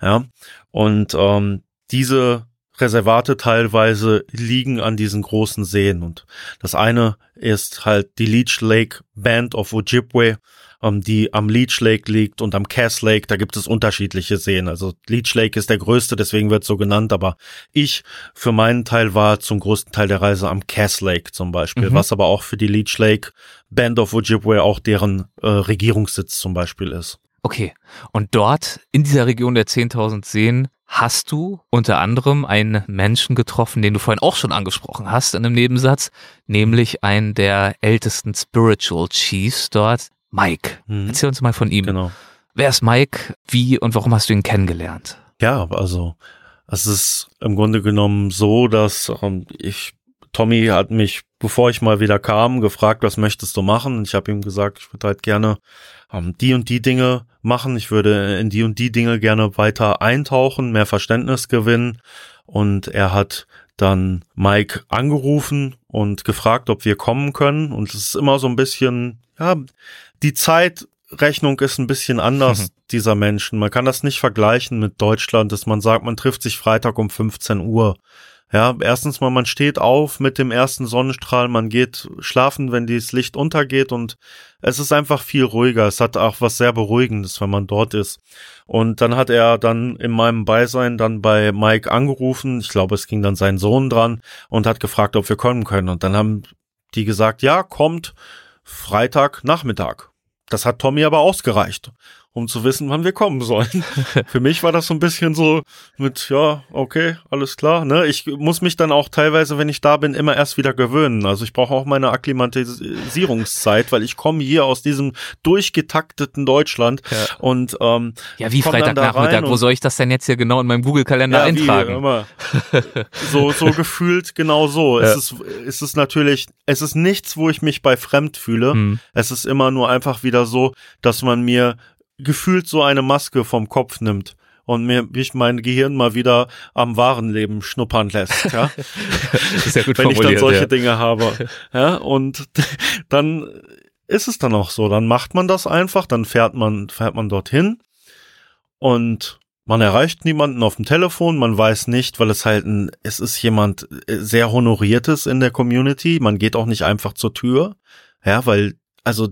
Ja, und ähm, diese Reservate teilweise liegen an diesen großen Seen und das eine ist halt die Leech Lake Band of Ojibwe ähm, die am Leech Lake liegt und am Cass Lake. Da gibt es unterschiedliche Seen. Also Leech Lake ist der größte, deswegen wird so genannt. Aber ich für meinen Teil war zum größten Teil der Reise am Cass Lake zum Beispiel, mhm. was aber auch für die Leech Lake Band of Ojibwe auch deren äh, Regierungssitz zum Beispiel ist. Okay. Und dort in dieser Region der 10.000 Seen hast du unter anderem einen Menschen getroffen, den du vorhin auch schon angesprochen hast in einem Nebensatz, nämlich einen der ältesten Spiritual Chiefs dort, Mike. Mhm. Erzähl uns mal von ihm. Genau. Wer ist Mike? Wie und warum hast du ihn kennengelernt? Ja, also es ist im Grunde genommen so, dass ähm, ich Tommy hat mich, bevor ich mal wieder kam, gefragt, was möchtest du machen? Und ich habe ihm gesagt, ich würde halt gerne ähm, die und die Dinge machen. Ich würde in die und die Dinge gerne weiter eintauchen, mehr Verständnis gewinnen. Und er hat dann Mike angerufen und gefragt, ob wir kommen können. Und es ist immer so ein bisschen, ja, die Zeitrechnung ist ein bisschen anders mhm. dieser Menschen. Man kann das nicht vergleichen mit Deutschland, dass man sagt, man trifft sich Freitag um 15 Uhr. Ja, erstens mal, man steht auf mit dem ersten Sonnenstrahl, man geht schlafen, wenn das Licht untergeht und es ist einfach viel ruhiger. Es hat auch was sehr Beruhigendes, wenn man dort ist. Und dann hat er dann in meinem Beisein dann bei Mike angerufen. Ich glaube, es ging dann sein Sohn dran und hat gefragt, ob wir kommen können. Und dann haben die gesagt, ja, kommt Freitag Nachmittag. Das hat Tommy aber ausgereicht um zu wissen, wann wir kommen sollen. [LAUGHS] Für mich war das so ein bisschen so mit, ja, okay, alles klar. Ne? Ich muss mich dann auch teilweise, wenn ich da bin, immer erst wieder gewöhnen. Also ich brauche auch meine Akklimatisierungszeit, weil ich komme hier aus diesem durchgetakteten Deutschland ja. und ähm, ja, wie Freitagnachmittag. Wo soll ich das denn jetzt hier genau in meinem Google-Kalender ja, eintragen? immer. so so [LAUGHS] gefühlt genau so. Ja. Es ist es ist natürlich, es ist nichts, wo ich mich bei fremd fühle. Hm. Es ist immer nur einfach wieder so, dass man mir gefühlt so eine Maske vom Kopf nimmt und mir mich mein Gehirn mal wieder am wahren Leben schnuppern lässt, ja. [LAUGHS] Sehr gut Wenn ich dann solche ja. Dinge habe, [LAUGHS] ja, und [LAUGHS] dann ist es dann auch so, dann macht man das einfach, dann fährt man fährt man dorthin und man erreicht niemanden auf dem Telefon, man weiß nicht, weil es halt ein, es ist jemand äh, sehr honoriertes in der Community, man geht auch nicht einfach zur Tür, ja, weil also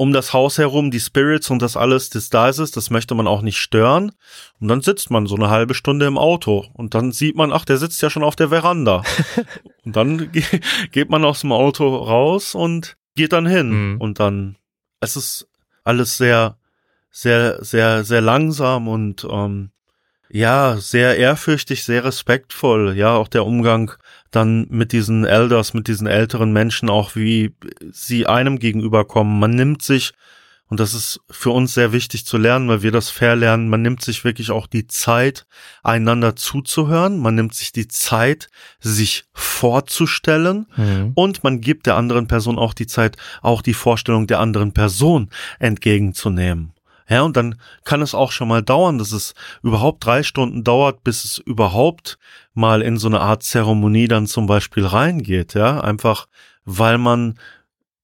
um das Haus herum, die Spirits und das alles, das da ist, das möchte man auch nicht stören. Und dann sitzt man so eine halbe Stunde im Auto und dann sieht man, ach, der sitzt ja schon auf der Veranda. [LAUGHS] und dann geht man aus dem Auto raus und geht dann hin. Mhm. Und dann, es ist alles sehr, sehr, sehr, sehr langsam und ähm, ja, sehr ehrfürchtig, sehr respektvoll. Ja, auch der Umgang dann mit diesen Elders, mit diesen älteren Menschen, auch wie sie einem gegenüberkommen. Man nimmt sich, und das ist für uns sehr wichtig zu lernen, weil wir das fair lernen, man nimmt sich wirklich auch die Zeit, einander zuzuhören, man nimmt sich die Zeit, sich vorzustellen mhm. und man gibt der anderen Person auch die Zeit, auch die Vorstellung der anderen Person entgegenzunehmen. Ja, und dann kann es auch schon mal dauern, dass es überhaupt drei Stunden dauert, bis es überhaupt mal in so eine Art Zeremonie dann zum Beispiel reingeht. Ja, einfach weil man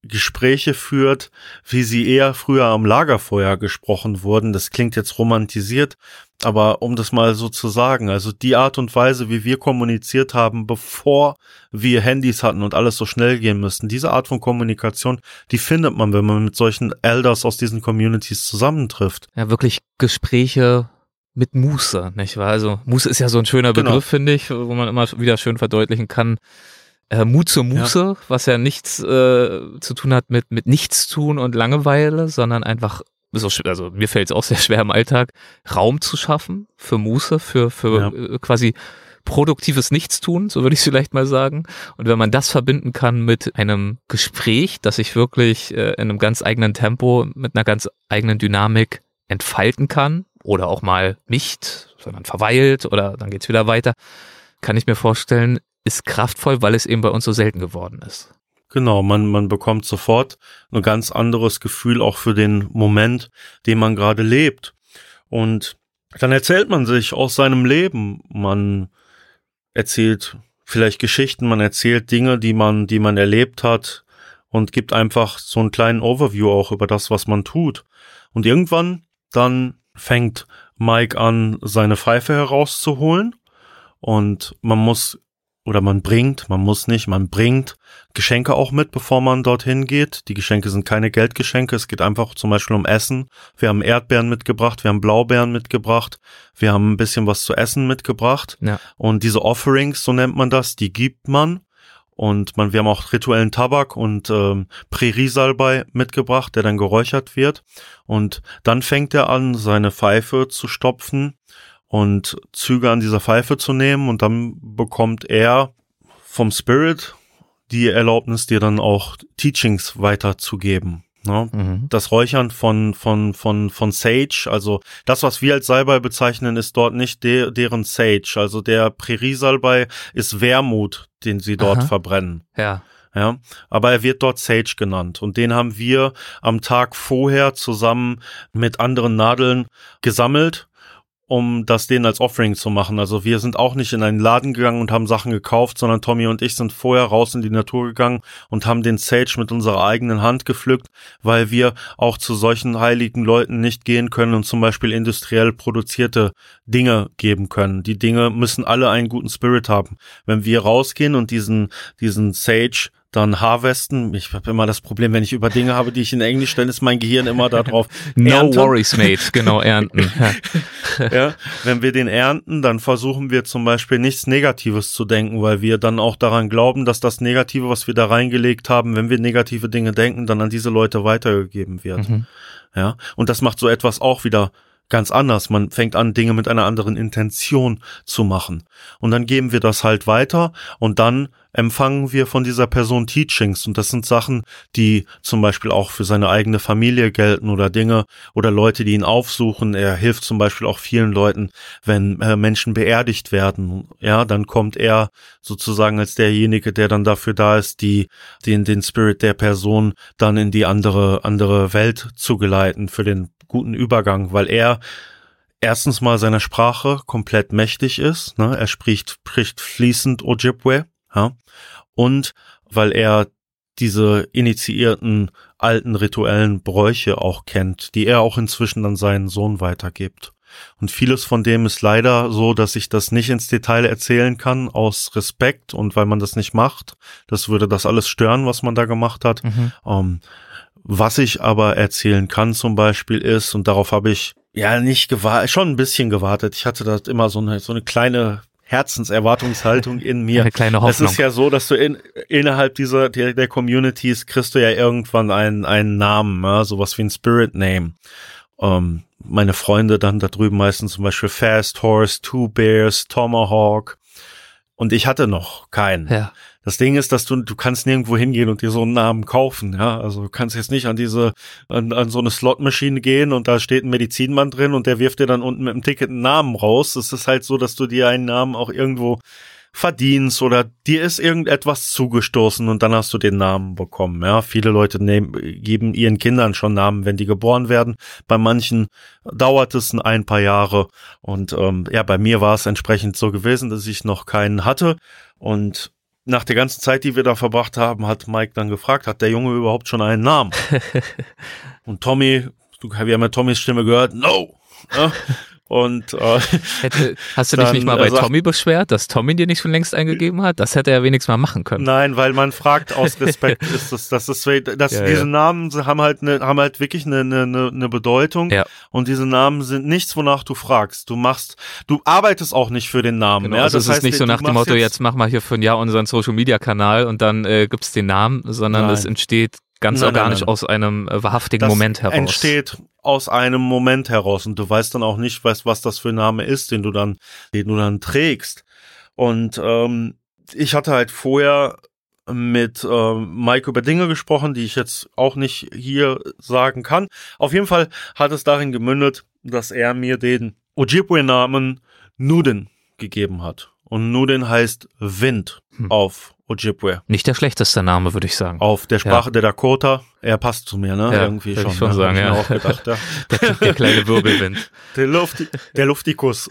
Gespräche führt, wie sie eher früher am Lagerfeuer gesprochen wurden. Das klingt jetzt romantisiert, aber um das mal so zu sagen, also die Art und Weise, wie wir kommuniziert haben, bevor wir Handys hatten und alles so schnell gehen müssten, diese Art von Kommunikation, die findet man, wenn man mit solchen Elders aus diesen Communities zusammentrifft. Ja, wirklich Gespräche mit Muße, nicht wahr? Also Muße ist ja so ein schöner Genau. Begriff, finde ich, wo man immer wieder schön verdeutlichen kann. Äh, Mut zur Muße, was ja nichts äh, zu tun hat mit, mit Nichtstun und Langeweile, sondern einfach, so, also mir fällt es auch sehr schwer im Alltag, Raum zu schaffen für Muße, für, für Ja. äh, quasi produktives Nichtstun, so würde ich es vielleicht mal sagen. Und wenn man das verbinden kann mit einem Gespräch, das sich wirklich äh, in einem ganz eigenen Tempo, mit einer ganz eigenen Dynamik entfalten kann oder auch mal nicht, sondern verweilt oder dann geht's wieder weiter, kann ich mir vorstellen, ist kraftvoll, weil es eben bei uns so selten geworden ist. Genau, man, man bekommt sofort ein ganz anderes Gefühl auch für den Moment, den man gerade lebt. Und dann erzählt man sich aus seinem Leben. Man erzählt vielleicht Geschichten, man erzählt Dinge, die man, die man erlebt hat und gibt einfach so einen kleinen Overview auch über das, was man tut. Und irgendwann dann fängt Mike an, seine Pfeife herauszuholen und man muss oder man bringt, man muss nicht, man bringt Geschenke auch mit, bevor man dorthin geht. Die Geschenke sind keine Geldgeschenke, es geht einfach zum Beispiel um Essen. Wir haben Erdbeeren mitgebracht, wir haben Blaubeeren mitgebracht, wir haben ein bisschen was zu essen mitgebracht. Ja. Und diese Offerings, so nennt man das, die gibt man. Und man, wir haben auch rituellen Tabak und ähm, Präriesalbei mitgebracht, der dann geräuchert wird. Und dann fängt er an, seine Pfeife zu stopfen und Züge an dieser Pfeife zu nehmen. Und dann bekommt er vom Spirit die Erlaubnis, dir dann auch Teachings weiterzugeben. Ne? Mhm. das Räuchern von, von, von, von Sage, also das, was wir als Salbei bezeichnen, ist dort nicht de, deren Sage. Also der Präriesalbei ist Wermut, den sie dort Aha. verbrennen. Ja. Ja, aber er wird dort Sage genannt und den haben wir am Tag vorher zusammen mit anderen Nadeln gesammelt, um das denen als Offering zu machen. Also wir sind auch nicht in einen Laden gegangen und haben Sachen gekauft, sondern Tommy und ich sind vorher raus in die Natur gegangen und haben den Sage mit unserer eigenen Hand gepflückt, weil wir auch zu solchen heiligen Leuten nicht gehen können und zum Beispiel industriell produzierte Dinge geben können. Die Dinge müssen alle einen guten Spirit haben. Wenn wir rausgehen und diesen, diesen Sage dann harvesten. Ich habe immer das Problem, wenn ich über Dinge habe, die ich in Englisch, dann ist mein Gehirn immer darauf. [LAUGHS] No ernten. worries, mate. Genau, ernten. [LAUGHS] Ja. Ja, wenn wir den ernten, dann versuchen wir zum Beispiel nichts Negatives zu denken, weil wir dann auch daran glauben, dass das Negative, was wir da reingelegt haben, wenn wir negative Dinge denken, dann an diese Leute weitergegeben wird. Mhm. Ja, und das macht so etwas auch wieder ganz anders. Man fängt an, Dinge mit einer anderen Intention zu machen. Und dann geben wir das halt weiter und dann empfangen wir von dieser Person Teachings. Und das sind Sachen, die zum Beispiel auch für seine eigene Familie gelten oder Dinge oder Leute, die ihn aufsuchen. Er hilft zum Beispiel auch vielen Leuten, wenn äh, Menschen beerdigt werden. Ja, dann kommt er sozusagen als derjenige, der dann dafür da ist, die, den, den Spirit der Person dann in die andere, andere Welt zu geleiten für den guten Übergang, weil er erstens mal seiner Sprache komplett mächtig ist. Ne? Er spricht, spricht fließend Ojibwe. Ja? Und weil er diese initiierten alten rituellen Bräuche auch kennt, die er auch inzwischen an seinen Sohn weitergibt. Und vieles von dem ist leider so, dass ich das nicht ins Detail erzählen kann, aus Respekt und weil man das nicht macht. Das würde das alles stören, was man da gemacht hat. Mhm. Ähm, was ich aber erzählen kann zum Beispiel ist, und darauf habe ich ja nicht gewartet, schon ein bisschen gewartet. Ich hatte da immer so eine, so eine kleine Herzenserwartungshaltung in mir. [LAUGHS] Eine kleine Es Hoffnung. ist ja so, dass du in, innerhalb dieser der, der Communities kriegst du ja irgendwann einen einen Namen, ja, sowas wie ein Spirit Name. Ähm, meine Freunde dann da drüben meistens zum Beispiel Fast Horse, Two Bears, Tomahawk. Und ich hatte noch keinen. ja. Das Ding ist, dass du, du kannst nirgendwo hingehen und dir so einen Namen kaufen, ja. Also du kannst jetzt nicht an diese, an, an so eine Slotmaschine gehen und da steht ein Medizinmann drin und der wirft dir dann unten mit dem Ticket einen Namen raus. Es ist halt so, dass du dir einen Namen auch irgendwo verdienst oder dir ist irgendetwas zugestoßen und dann hast du den Namen bekommen. Ja, viele Leute nehmen, geben ihren Kindern schon Namen, wenn die geboren werden. Bei manchen dauert es ein paar Jahre und ähm, ja, bei mir war es entsprechend so gewesen, dass ich noch keinen hatte und nach der ganzen Zeit, die wir da verbracht haben, hat Mike dann gefragt, hat der Junge überhaupt schon einen Namen? [LAUGHS] Und Tommy, du, wir haben ja Tommys Stimme gehört, no. Ja? Und äh, hätte, hast du dich nicht mal bei sagt, Tommy beschwert, dass Tommy dir nicht schon längst eingegeben hat? Das hätte er wenigstens mal machen können. Nein, weil man fragt aus [LAUGHS] Respekt ist das, das ist, dass ja, diese ja. Namen haben halt eine, haben halt wirklich eine, eine, eine Bedeutung. Ja. Und diese Namen sind nichts, wonach du fragst. Du machst, du arbeitest auch nicht für den Namen. Genau, ja? Also das es ist nicht so nach dem Motto, jetzt, jetzt mach mal hier für ein Jahr unseren Social Media Kanal und dann äh, gibt's den Namen, sondern es entsteht ganz nein, organisch nein, nein. aus einem äh, wahrhaftigen das Moment heraus. Entsteht aus einem Moment heraus und du weißt dann auch nicht, was, was das für ein Name ist, den du dann, den du dann trägst. Und ähm, ich hatte halt vorher mit äh, Mike über Dinge gesprochen, die ich jetzt auch nicht hier sagen kann. Auf jeden Fall hat es darin gemündet, dass er mir den Ojibwe-Namen Nuden gegeben hat. Und Nuden heißt Wind hm. auf Ojibwe. Nicht der schlechteste Name, würde ich sagen. Auf der Sprache ja. der Dakota. Er passt zu mir, ne? Ja, Irgendwie schon. Ich schon ne? sagen, ja. Auch gedacht, ja. [LAUGHS] der, der, kleine Wirbelwind. [LAUGHS] Der, Luft, der Luftikus.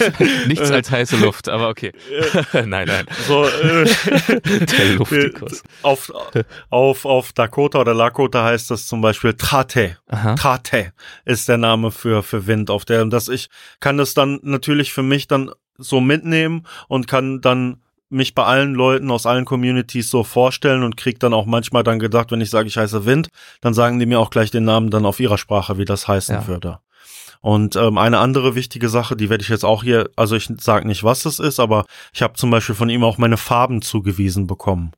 [LAUGHS] Nichts als heiße Luft, aber okay. nein, nein. So, äh, der Luftikus. Auf, auf, auf Dakota oder Lakota heißt das zum Beispiel Trate. Aha. Trate ist der Name für, für Wind auf der, dass ich kann das dann natürlich für mich dann so mitnehmen und kann dann mich bei allen Leuten aus allen Communities so vorstellen und krieg dann auch manchmal dann gedacht, wenn ich sage, ich heiße Wind, dann sagen die mir auch gleich den Namen dann auf ihrer Sprache, wie das heißen ja. würde. Und ähm, eine andere wichtige Sache, die werde ich jetzt auch hier, also ich sage nicht, was es ist, aber ich habe zum Beispiel von ihm auch meine Farben zugewiesen bekommen.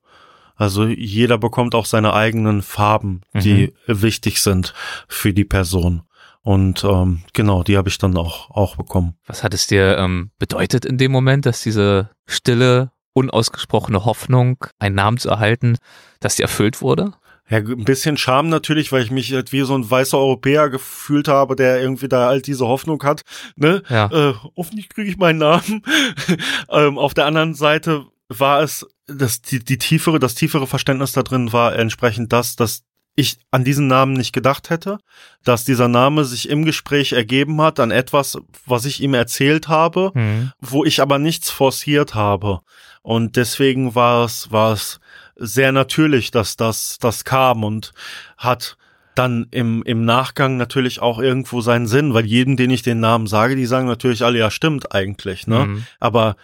Also jeder bekommt auch seine eigenen Farben, die mhm. wichtig sind für die Person. Und ähm, genau, die habe ich dann auch, auch bekommen. Was hat es dir ähm, bedeutet in dem Moment, dass diese stille unausgesprochene Hoffnung, einen Namen zu erhalten, dass die erfüllt wurde? Ja, ein bisschen Scham natürlich, weil ich mich halt wie so ein weißer Europäer gefühlt habe, der irgendwie da all diese Hoffnung hat. Ne? Ja. Äh, hoffentlich kriege ich meinen Namen. [LAUGHS] ähm, auf der anderen Seite war es, das, die, die tiefere, das tiefere Verständnis da drin war entsprechend das, dass ich an diesen Namen nicht gedacht hätte, dass dieser Name sich im Gespräch ergeben hat an etwas, was ich ihm erzählt habe, mhm. wo ich aber nichts forciert habe. Und deswegen war es, war es sehr natürlich, dass das, das kam und hat dann im, im Nachgang natürlich auch irgendwo seinen Sinn, weil jedem, den ich den Namen sage, die sagen natürlich alle, ja, stimmt eigentlich, ne? Mhm. Aber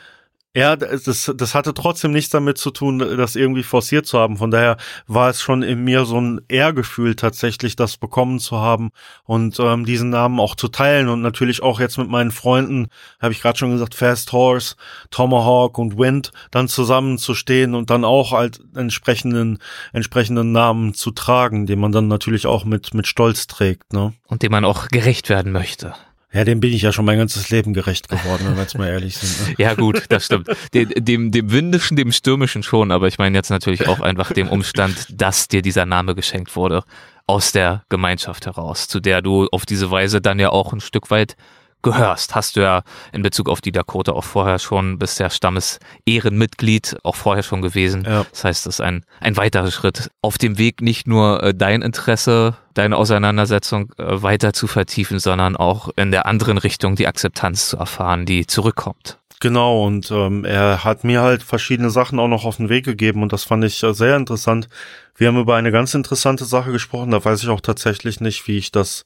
ja, das, das hatte trotzdem nichts damit zu tun, das irgendwie forciert zu haben. Von daher war es schon in mir so ein Ehrgefühl tatsächlich, das bekommen zu haben und ähm, diesen Namen auch zu teilen und natürlich auch jetzt mit meinen Freunden, habe ich gerade schon gesagt, Fast Horse, Tomahawk und Wind, dann zusammenzustehen und dann auch als entsprechenden entsprechenden Namen zu tragen, den man dann natürlich auch mit mit Stolz trägt, ne? Und dem man auch gerecht werden möchte. Ja, dem bin ich ja schon mein ganzes Leben gerecht geworden, wenn wir jetzt mal ehrlich sind. Ne? [LAUGHS] ja, gut, das stimmt. Dem, dem, dem Windischen, dem Stürmischen schon, aber ich meine jetzt natürlich auch einfach dem Umstand, dass dir dieser Name geschenkt wurde aus der Gemeinschaft heraus, zu der du auf diese Weise dann ja auch ein Stück weit gehörst, hast du ja in Bezug auf die Dakota auch vorher schon, bist ja Stammes-Ehrenmitglied auch vorher schon gewesen. Ja. Das heißt, das ist ein, ein weiterer Schritt auf dem Weg, nicht nur äh, dein Interesse, deine Auseinandersetzung äh, weiter zu vertiefen, sondern auch in der anderen Richtung die Akzeptanz zu erfahren, die zurückkommt. Genau, und ähm, er hat mir halt verschiedene Sachen auch noch auf den Weg gegeben und das fand ich äh, sehr interessant. Wir haben über eine ganz interessante Sache gesprochen, da weiß ich auch tatsächlich nicht, wie ich das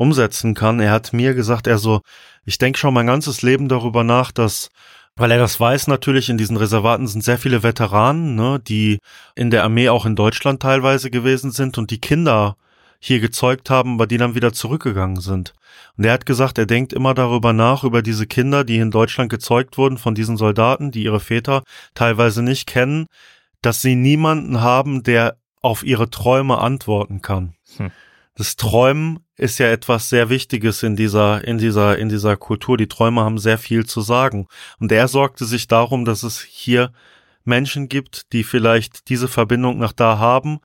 umsetzen kann. Er hat mir gesagt, er so, ich denke schon mein ganzes Leben darüber nach, dass weil er das weiß natürlich, in diesen Reservaten sind sehr viele Veteranen, ne, die in der Armee auch in Deutschland teilweise gewesen sind und die Kinder hier gezeugt haben, aber die dann wieder zurückgegangen sind. Und er hat gesagt, er denkt immer darüber nach, über diese Kinder, die in Deutschland gezeugt wurden von diesen Soldaten, die ihre Väter teilweise nicht kennen, dass sie niemanden haben, der auf ihre Träume antworten kann. Hm das Träumen ist ja etwas sehr Wichtiges in dieser, in dieser, in dieser Kultur. Die Träume haben sehr viel zu sagen. Und er sorgte sich darum, dass es hier Menschen gibt, die vielleicht diese Verbindung nach da haben,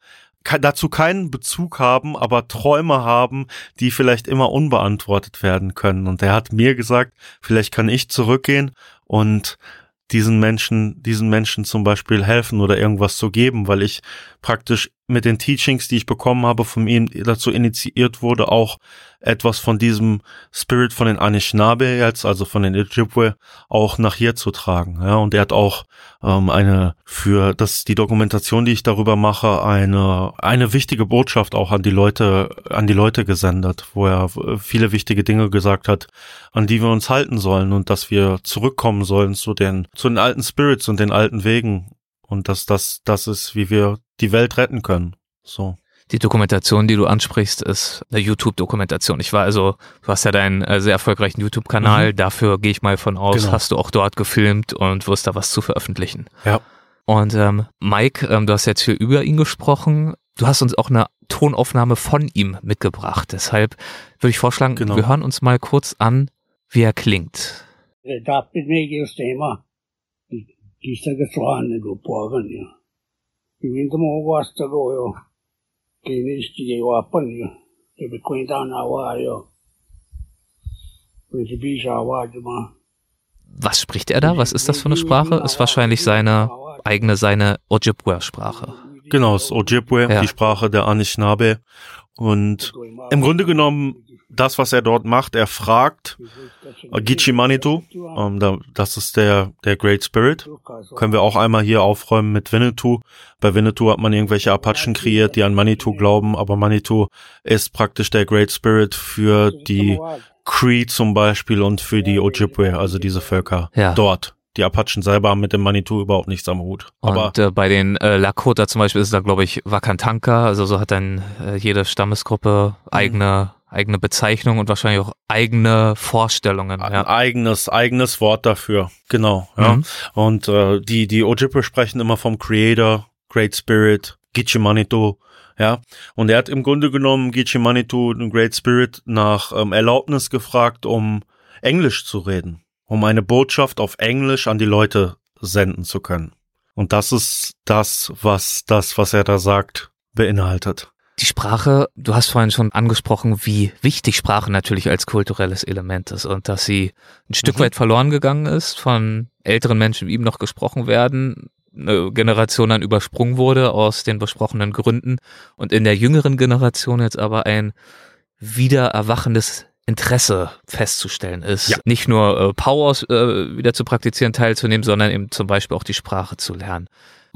dazu keinen Bezug haben, aber Träume haben, die vielleicht immer unbeantwortet werden können. Und er hat mir gesagt, vielleicht kann ich zurückgehen und diesen Menschen, diesen Menschen zum Beispiel helfen oder irgendwas zu geben, weil ich praktisch mit den Teachings, die ich bekommen habe, von ihm dazu initiiert wurde, auch etwas von diesem Spirit von den Anishinaabe jetzt, also von den Ojibwe, auch nach hier zu tragen. Ja, und er hat auch ähm, eine für das die Dokumentation, die ich darüber mache, eine eine wichtige Botschaft auch an die Leute an die Leute gesendet, wo er viele wichtige Dinge gesagt hat, an die wir uns halten sollen und dass wir zurückkommen sollen zu den zu den alten Spirits und den alten Wegen und dass das das ist, wie wir die Welt retten können. So. Die Dokumentation, die du ansprichst, ist eine YouTube-Dokumentation. Ich war also, du hast ja deinen äh, sehr erfolgreichen YouTube-Kanal, mhm. dafür gehe ich mal von aus, genau. hast du auch dort gefilmt und wirst da was zu veröffentlichen. Ja. Und ähm, Mike, ähm, du hast jetzt hier über ihn gesprochen. Du hast uns auch eine Tonaufnahme von ihm mitgebracht. Deshalb würde ich vorschlagen, genau. wir hören uns mal kurz an, wie er klingt. Was spricht er da? Was ist das für eine Sprache? Ist wahrscheinlich seine eigene, seine Ojibwe-Sprache. Genau, das Ojibwe, ja. die Sprache der Anishinaabe. Und im Grunde genommen das, was er dort macht, er fragt Gichi Manitou, ähm, da, das ist der, der Great Spirit. Können wir auch einmal hier aufräumen mit Winnetou. Bei Winnetou hat man irgendwelche Apachen kreiert, die an Manitou glauben, aber Manitou ist praktisch der Great Spirit für die Cree zum Beispiel und für die Ojibwe, also diese Völker ja. dort die Apachen selber haben mit dem Manitou überhaupt nichts am Hut. Aber und äh, bei den äh, Lakota zum Beispiel ist da, glaube ich, Wakantanka, also so hat dann äh, jede Stammesgruppe eigene eigene Bezeichnung und wahrscheinlich auch eigene Vorstellungen. Ein ja. eigenes, eigenes Wort dafür, genau. Ja. Mhm. Und äh, die, die Ojibwe sprechen immer vom Creator, Great Spirit, Gichimanito, ja. Und er hat im Grunde genommen Gichimanito, den Great Spirit, nach ähm, Erlaubnis gefragt, um Englisch zu reden, um eine Botschaft auf Englisch an die Leute senden zu können. Und das ist das, was das, was er da sagt, beinhaltet. Die Sprache, du hast vorhin schon angesprochen, wie wichtig Sprache natürlich als kulturelles Element ist und dass sie ein Stück mhm. weit verloren gegangen ist, von älteren Menschen wie ihm noch gesprochen werden, eine Generation dann übersprungen wurde aus den besprochenen Gründen und in der jüngeren Generation jetzt aber ein wieder erwachendes Interesse festzustellen ist. Ja. Nicht nur äh, Powers äh, wieder zu praktizieren, teilzunehmen, sondern eben zum Beispiel auch die Sprache zu lernen.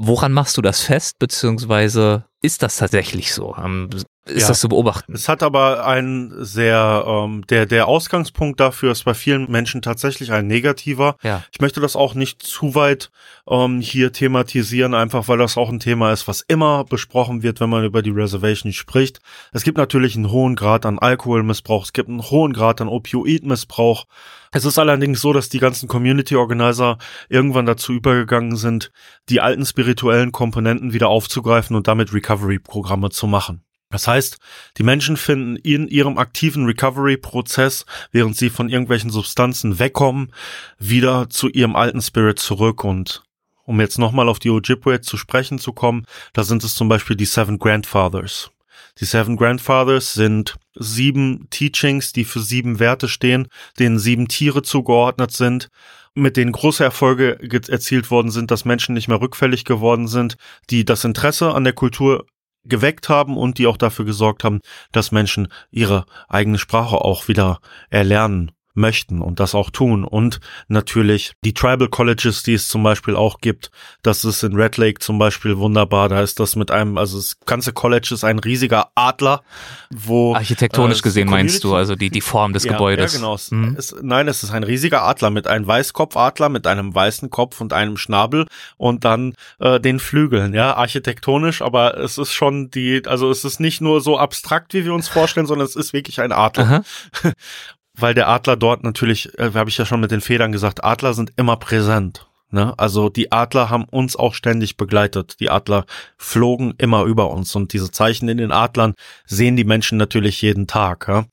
Woran machst du das fest, beziehungsweise ist das tatsächlich so? Ähm, ist ja. das zu beobachten? Es hat aber ein sehr, ähm, der, der Ausgangspunkt dafür ist bei vielen Menschen tatsächlich ein negativer. Ja. Ich möchte das auch nicht zu weit ähm, hier thematisieren, einfach weil das auch ein Thema ist, was immer besprochen wird, wenn man über die Reservation spricht. Es gibt natürlich einen hohen Grad an Alkoholmissbrauch, es gibt einen hohen Grad an Opioidmissbrauch. Es ist allerdings so, dass die ganzen Community Organizer irgendwann dazu übergegangen sind, die alten spirituellen Komponenten wieder aufzugreifen und damit Recovery-Programme zu machen. Das heißt, die Menschen finden in ihrem aktiven Recovery-Prozess, während sie von irgendwelchen Substanzen wegkommen, wieder zu ihrem alten Spirit zurück und um jetzt nochmal auf die Ojibwe zu sprechen zu kommen, da sind es zum Beispiel die Seven Grandfathers. Die Seven Grandfathers sind sieben Teachings, die für sieben Werte stehen, denen sieben Tiere zugeordnet sind, mit denen große Erfolge erzielt worden sind, dass Menschen nicht mehr rückfällig geworden sind, die das Interesse an der Kultur geweckt haben und die auch dafür gesorgt haben, dass Menschen ihre eigene Sprache auch wieder erlernen möchten und das auch tun. Und natürlich die Tribal Colleges, die es zum Beispiel auch gibt. Das ist in Red Lake zum Beispiel wunderbar. Da ist das mit einem, also das ganze College ist ein riesiger Adler, wo. Architektonisch äh, gesehen meinst du, also die, die Form des ja, Gebäudes. Ja, genau. Mhm. Es, nein, es ist ein riesiger Adler mit einem Weißkopfadler, mit einem weißen Kopf und einem Schnabel und dann äh, den Flügeln, ja, architektonisch, aber es ist schon die, also es ist nicht nur so abstrakt, wie wir uns vorstellen, sondern es ist wirklich ein Adler. [LAUGHS] weil der Adler dort natürlich, äh, habe ich ja schon mit den Federn gesagt, Adler sind immer präsent. Ne? Also die Adler haben uns auch ständig begleitet. Die Adler flogen immer über uns und diese Zeichen in den Adlern sehen die Menschen natürlich jeden Tag. Ja?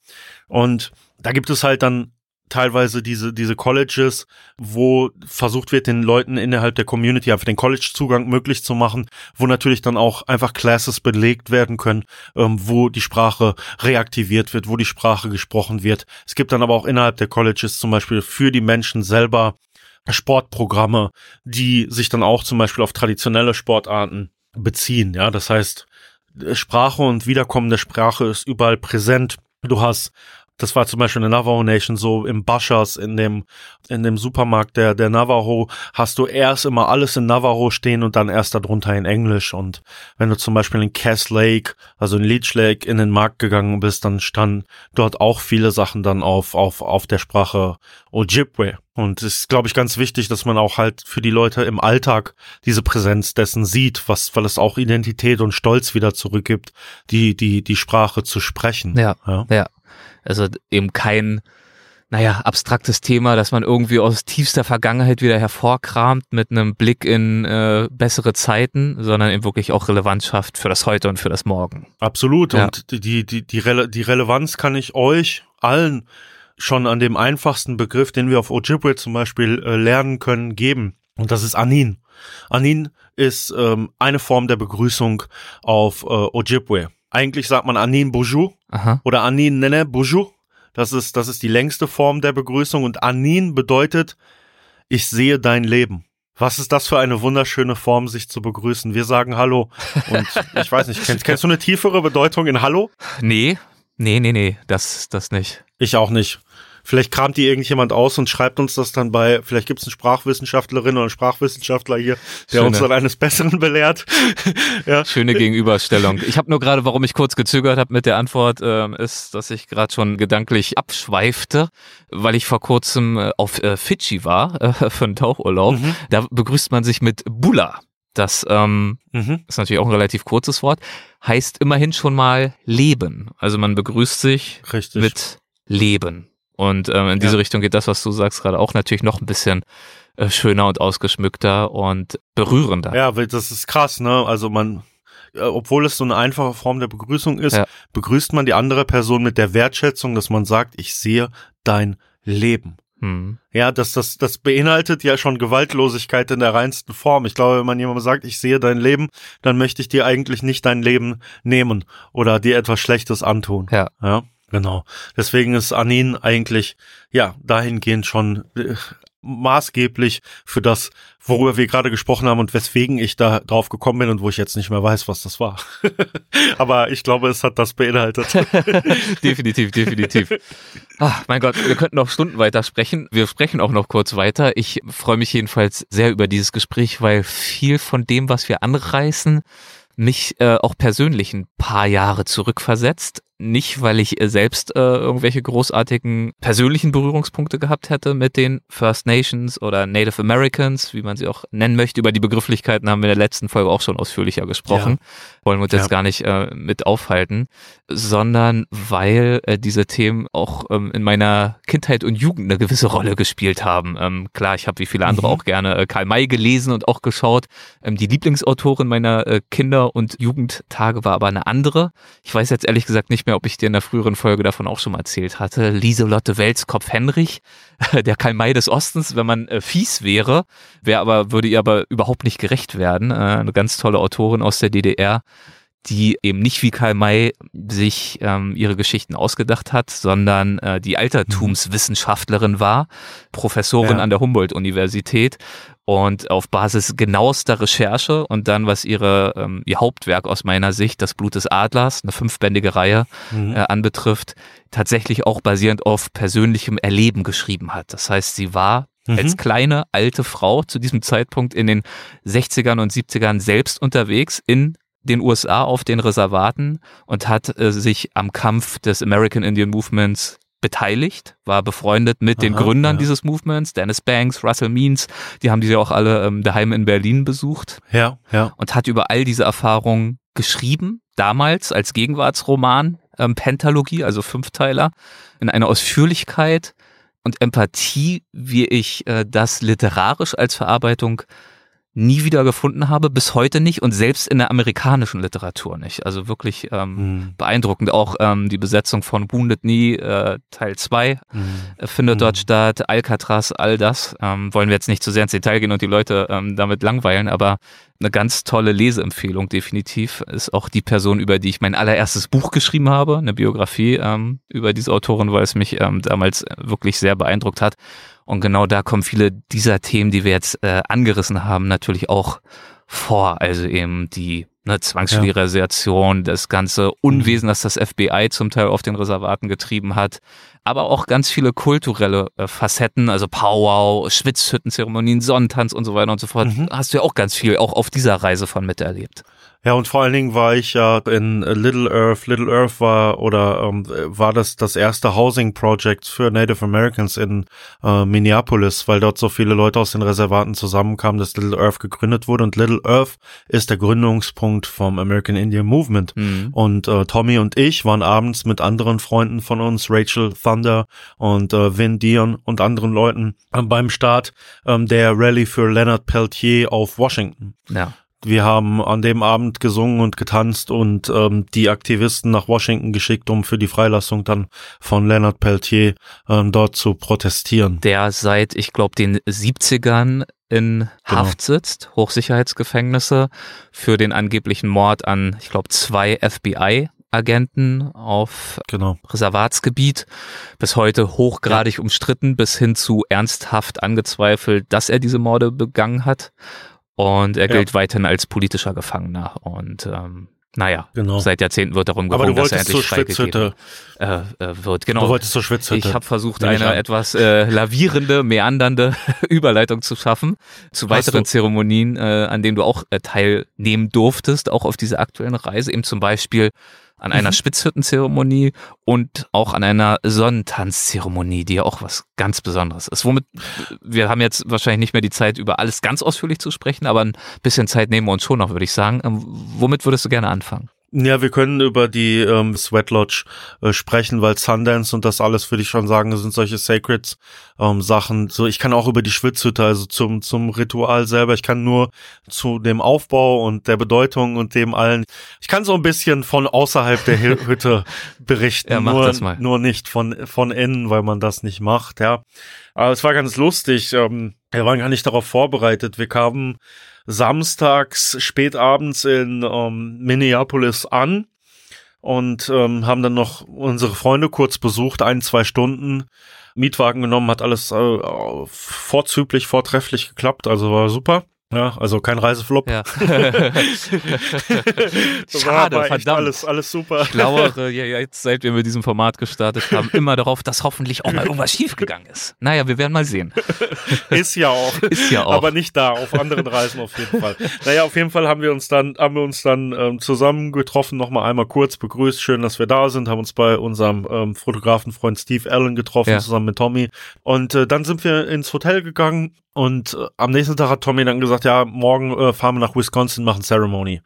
Und da gibt es halt dann teilweise diese, diese Colleges, wo versucht wird, den Leuten innerhalb der Community einfach den College-Zugang möglich zu machen, wo natürlich dann auch einfach Classes belegt werden können, ähm, wo die Sprache reaktiviert wird, wo die Sprache gesprochen wird. Es gibt dann aber auch innerhalb der Colleges zum Beispiel für die Menschen selber Sportprogramme, die sich dann auch zum Beispiel auf traditionelle Sportarten beziehen. Ja, das heißt, Sprache und Wiederkommen der Sprache ist überall präsent. Du hast das war zum Beispiel in der Navajo Nation so im Bashas, in dem, in dem Supermarkt der, der Navajo, hast du erst immer alles in Navajo stehen und dann erst darunter in Englisch. Und wenn du zum Beispiel in Cass Lake, also in Leech Lake, in den Markt gegangen bist, dann standen dort auch viele Sachen dann auf, auf, auf der Sprache Ojibwe. Und es ist, glaube ich, ganz wichtig, dass man auch halt für die Leute im Alltag diese Präsenz dessen sieht, was, weil es auch Identität und Stolz wieder zurückgibt, die, die, die Sprache zu sprechen. Ja, ja. ja. Also eben kein, naja, abstraktes Thema, das man irgendwie aus tiefster Vergangenheit wieder hervorkramt mit einem Blick in äh, bessere Zeiten, sondern eben wirklich auch Relevanz schafft für das Heute und für das Morgen. Absolut. Ja. Und die, die, die, Rele die Relevanz kann ich euch allen schon an dem einfachsten Begriff, den wir auf Ojibwe zum Beispiel äh, lernen können, geben. Und das ist Anin. Anin ist ähm, eine Form der Begrüßung auf äh, Ojibwe. Eigentlich sagt man Anin Boju oder Anin Nene Boju. Das ist, das ist die längste Form der Begrüßung und Anin bedeutet, ich sehe dein Leben. Was ist das für eine wunderschöne Form, sich zu begrüßen? Wir sagen Hallo und [LAUGHS] ich weiß nicht, kennst, kennst du eine tiefere Bedeutung in Hallo? Nee, nee, nee, nee, das, das nicht. Ich auch nicht. Vielleicht kramt die irgendjemand aus und schreibt uns das dann bei, vielleicht gibt es einen Sprachwissenschaftlerin oder einen Sprachwissenschaftler hier, der Schöne. uns dann eines Besseren belehrt. [LAUGHS] ja. Schöne Gegenüberstellung. Ich habe nur gerade, warum ich kurz gezögert habe mit der Antwort, äh, ist, dass ich gerade schon gedanklich abschweifte, weil ich vor kurzem äh, auf äh, Fidschi war äh, [LAUGHS] für einen Tauchurlaub. Mhm. Da begrüßt man sich mit Bula. Das ähm, mhm. ist natürlich auch ein relativ kurzes Wort. Heißt immerhin schon mal Leben. Also man begrüßt sich Richtig. mit Leben. Und ähm, in diese ja. Richtung geht das, was du sagst, gerade auch natürlich noch ein bisschen äh, schöner und ausgeschmückter und berührender. Ja, das ist krass, ne? Also man, äh, obwohl es so eine einfache Form der Begrüßung ist, ja. begrüßt man die andere Person mit der Wertschätzung, dass man sagt, ich sehe dein Leben. Hm. Ja, das, das, das beinhaltet ja schon Gewaltlosigkeit in der reinsten Form. Ich glaube, wenn man jemandem sagt, ich sehe dein Leben, dann möchte ich dir eigentlich nicht dein Leben nehmen oder dir etwas Schlechtes antun. Ja. ja? Genau. Deswegen ist Anin eigentlich, ja, dahingehend schon äh, maßgeblich für das, worüber wir gerade gesprochen haben und weswegen ich da drauf gekommen bin und wo ich jetzt nicht mehr weiß, was das war. [LAUGHS] Aber ich glaube, es hat das beinhaltet. [LAUGHS] definitiv, definitiv. Ach, mein Gott, wir könnten noch Stunden weiter sprechen. Wir sprechen auch noch kurz weiter. Ich freue mich jedenfalls sehr über dieses Gespräch, weil viel von dem, was wir anreißen, mich äh, auch persönlich ein paar Jahre zurückversetzt nicht, weil ich äh, selbst äh, irgendwelche großartigen persönlichen Berührungspunkte gehabt hätte mit den First Nations oder Native Americans, wie man sie auch nennen möchte. Über die Begrifflichkeiten haben wir in der letzten Folge auch schon ausführlicher gesprochen. Ja. Wollen wir uns ja. jetzt gar nicht äh, mit aufhalten, sondern weil äh, diese Themen auch ähm, in meiner Kindheit und Jugend eine gewisse Rolle gespielt haben. Ähm, klar, ich habe wie viele andere mhm. auch gerne äh, Karl May gelesen und auch geschaut. Ähm, die Lieblingsautorin meiner äh, Kinder- und Jugendtage war aber eine andere. Ich weiß jetzt ehrlich gesagt nicht mehr, ob ich dir in der früheren Folge davon auch schon mal erzählt hatte. Lieselotte Welskopf-Henrich, [LAUGHS] der Karl May des Ostens, wenn man äh, fies wäre, wäre aber, würde ihr aber überhaupt nicht gerecht werden. Äh, eine ganz tolle Autorin aus der DDR, die eben nicht wie Karl May sich ähm, ihre Geschichten ausgedacht hat, sondern äh, die Altertumswissenschaftlerin war, Professorin ja. an der Humboldt-Universität und auf Basis genauester Recherche und dann, was ihre, ähm, ihr Hauptwerk aus meiner Sicht, das Blut des Adlers, eine fünfbändige Reihe mhm. äh, anbetrifft, tatsächlich auch basierend auf persönlichem Erleben geschrieben hat. Das heißt, sie war mhm. als kleine alte Frau zu diesem Zeitpunkt in den 60ern und 70ern selbst unterwegs in den USA auf den Reservaten und hat äh, sich am Kampf des American Indian Movements beteiligt, war befreundet mit den Gründern ja. dieses Movements, Dennis Banks, Russell Means, die haben die ja auch alle ähm, daheim in Berlin besucht. Ja, ja. Und hat über all diese Erfahrungen geschrieben, damals als Gegenwartsroman, ähm, Pentalogie, also Fünfteiler, in einer Ausführlichkeit und Empathie, wie ich äh, das literarisch als Verarbeitung nie wieder gefunden habe, bis heute nicht und selbst in der amerikanischen Literatur nicht. Also wirklich ähm, mhm. beeindruckend. Auch ähm, die Besetzung von Wounded Knee äh, Teil 2 mhm. äh, findet mhm. dort statt, Alcatraz, all das. Ähm, wollen wir jetzt nicht zu sehr ins Detail gehen und die Leute ähm, damit langweilen, aber eine ganz tolle Leseempfehlung definitiv ist auch die Person, über die ich mein allererstes Buch geschrieben habe, eine Biografie ähm, über diese Autorin, weil es mich ähm, damals wirklich sehr beeindruckt hat. Und genau da kommen viele dieser Themen, die wir jetzt äh, angerissen haben, natürlich auch vor. Also eben die eine Zwangssterilisation, das ganze Unwesen, das das FBI zum Teil auf den Reservaten getrieben hat, aber auch ganz viele kulturelle äh, Facetten, also Powwow, Schwitzhüttenzeremonien, Sonnentanz und so weiter und so fort. Mhm. Hast du ja auch ganz viel auch auf dieser Reise von miterlebt. Ja, und vor allen Dingen war ich ja in Little Earth. Little Earth war oder ähm, war das das erste Housing Project für Native Americans in äh, Minneapolis, weil dort so viele Leute aus den Reservaten zusammenkamen, dass Little Earth gegründet wurde. Und Little Earth ist der Gründungspunkt vom American Indian Movement. Mhm. Und äh, Tommy und ich waren abends mit anderen Freunden von uns, Rachel Thunder und äh, Vin Dion und anderen Leuten äh, beim Start ähm, der Rallye für Leonard Peltier auf Washington. Ja. Wir haben an dem Abend gesungen und getanzt und ähm, die Aktivisten nach Washington geschickt, um für die Freilassung dann von Leonard Peltier ähm, dort zu protestieren. Der seit, ich glaube, den 70ern in Genau. Haft sitzt, Hochsicherheitsgefängnisse, für den angeblichen Mord an, ich glaube, zwei FBI-Agenten auf Genau. Reservatsgebiet. Bis heute hochgradig umstritten, bis hin zu ernsthaft angezweifelt, dass er diese Morde begangen hat. Und er Ja. gilt weiterhin als politischer Gefangener. Und ähm, naja, Genau. seit Jahrzehnten wird darum gerungen, dass er endlich freigegeben äh, äh, wird. Genau. Du wolltest zur Schwitzhütte. Ich habe versucht, Nehme eine etwas äh, lavierende, meandernde [LAUGHS] Überleitung zu schaffen zu weiteren. Zeremonien, äh, an denen du auch äh, teilnehmen durftest, auch auf dieser aktuellen Reise, eben zum Beispiel an einer Mhm. Spitzhüttenzeremonie und auch an einer Sonnentanzzeremonie, die ja auch was ganz Besonderes ist. Womit wir haben jetzt wahrscheinlich nicht mehr die Zeit, über alles ganz ausführlich zu sprechen, aber ein bisschen Zeit nehmen wir uns schon noch, würde ich sagen. Ähm, womit würdest du gerne anfangen? Ja, wir können über die ähm, Sweat Lodge äh, sprechen, weil Sundance und das alles, würde ich schon sagen, sind solche Sacred ähm, Sachen. So, ich kann auch über die Schwitzhütte, also zum zum Ritual selber. Ich kann nur zu dem Aufbau und der Bedeutung und dem allen. Ich kann so ein bisschen von außerhalb der Hü- [LAUGHS] Hütte berichten, Ja, mach nur das mal. nur nicht von von innen, weil man das nicht macht. Ja, aber es war ganz lustig. Ähm, wir waren gar nicht darauf vorbereitet. Wir kamen samstags spätabends in ähm, Minneapolis an und ähm, haben dann noch unsere Freunde kurz besucht, ein, zwei Stunden. Mietwagen genommen, hat alles äh, vorzüglich, vortrefflich geklappt, also war super. Ja, also kein Reiseflop. Ja. [LAUGHS] [LAUGHS] Schade, verdammt. Alles, alles super. Ich lauere ja jetzt, seit wir mit diesem Format gestartet haben, immer darauf, dass hoffentlich auch mal irgendwas [LAUGHS] schiefgegangen ist. Naja, wir werden mal sehen. Ist ja auch. Ist ja auch. Aber nicht da, auf anderen Reisen auf jeden Fall. Naja, auf jeden Fall haben wir uns dann, haben wir uns dann ähm, zusammen getroffen, nochmal einmal kurz begrüßt. Schön, dass wir da sind, haben uns bei unserem ähm, Fotografenfreund Steve Allen getroffen, Ja. zusammen mit Tommy. Und äh, dann sind wir ins Hotel gegangen und äh, am nächsten Tag hat Tommy dann gesagt, ja, morgen äh, fahren wir nach Wisconsin, machen Ceremony.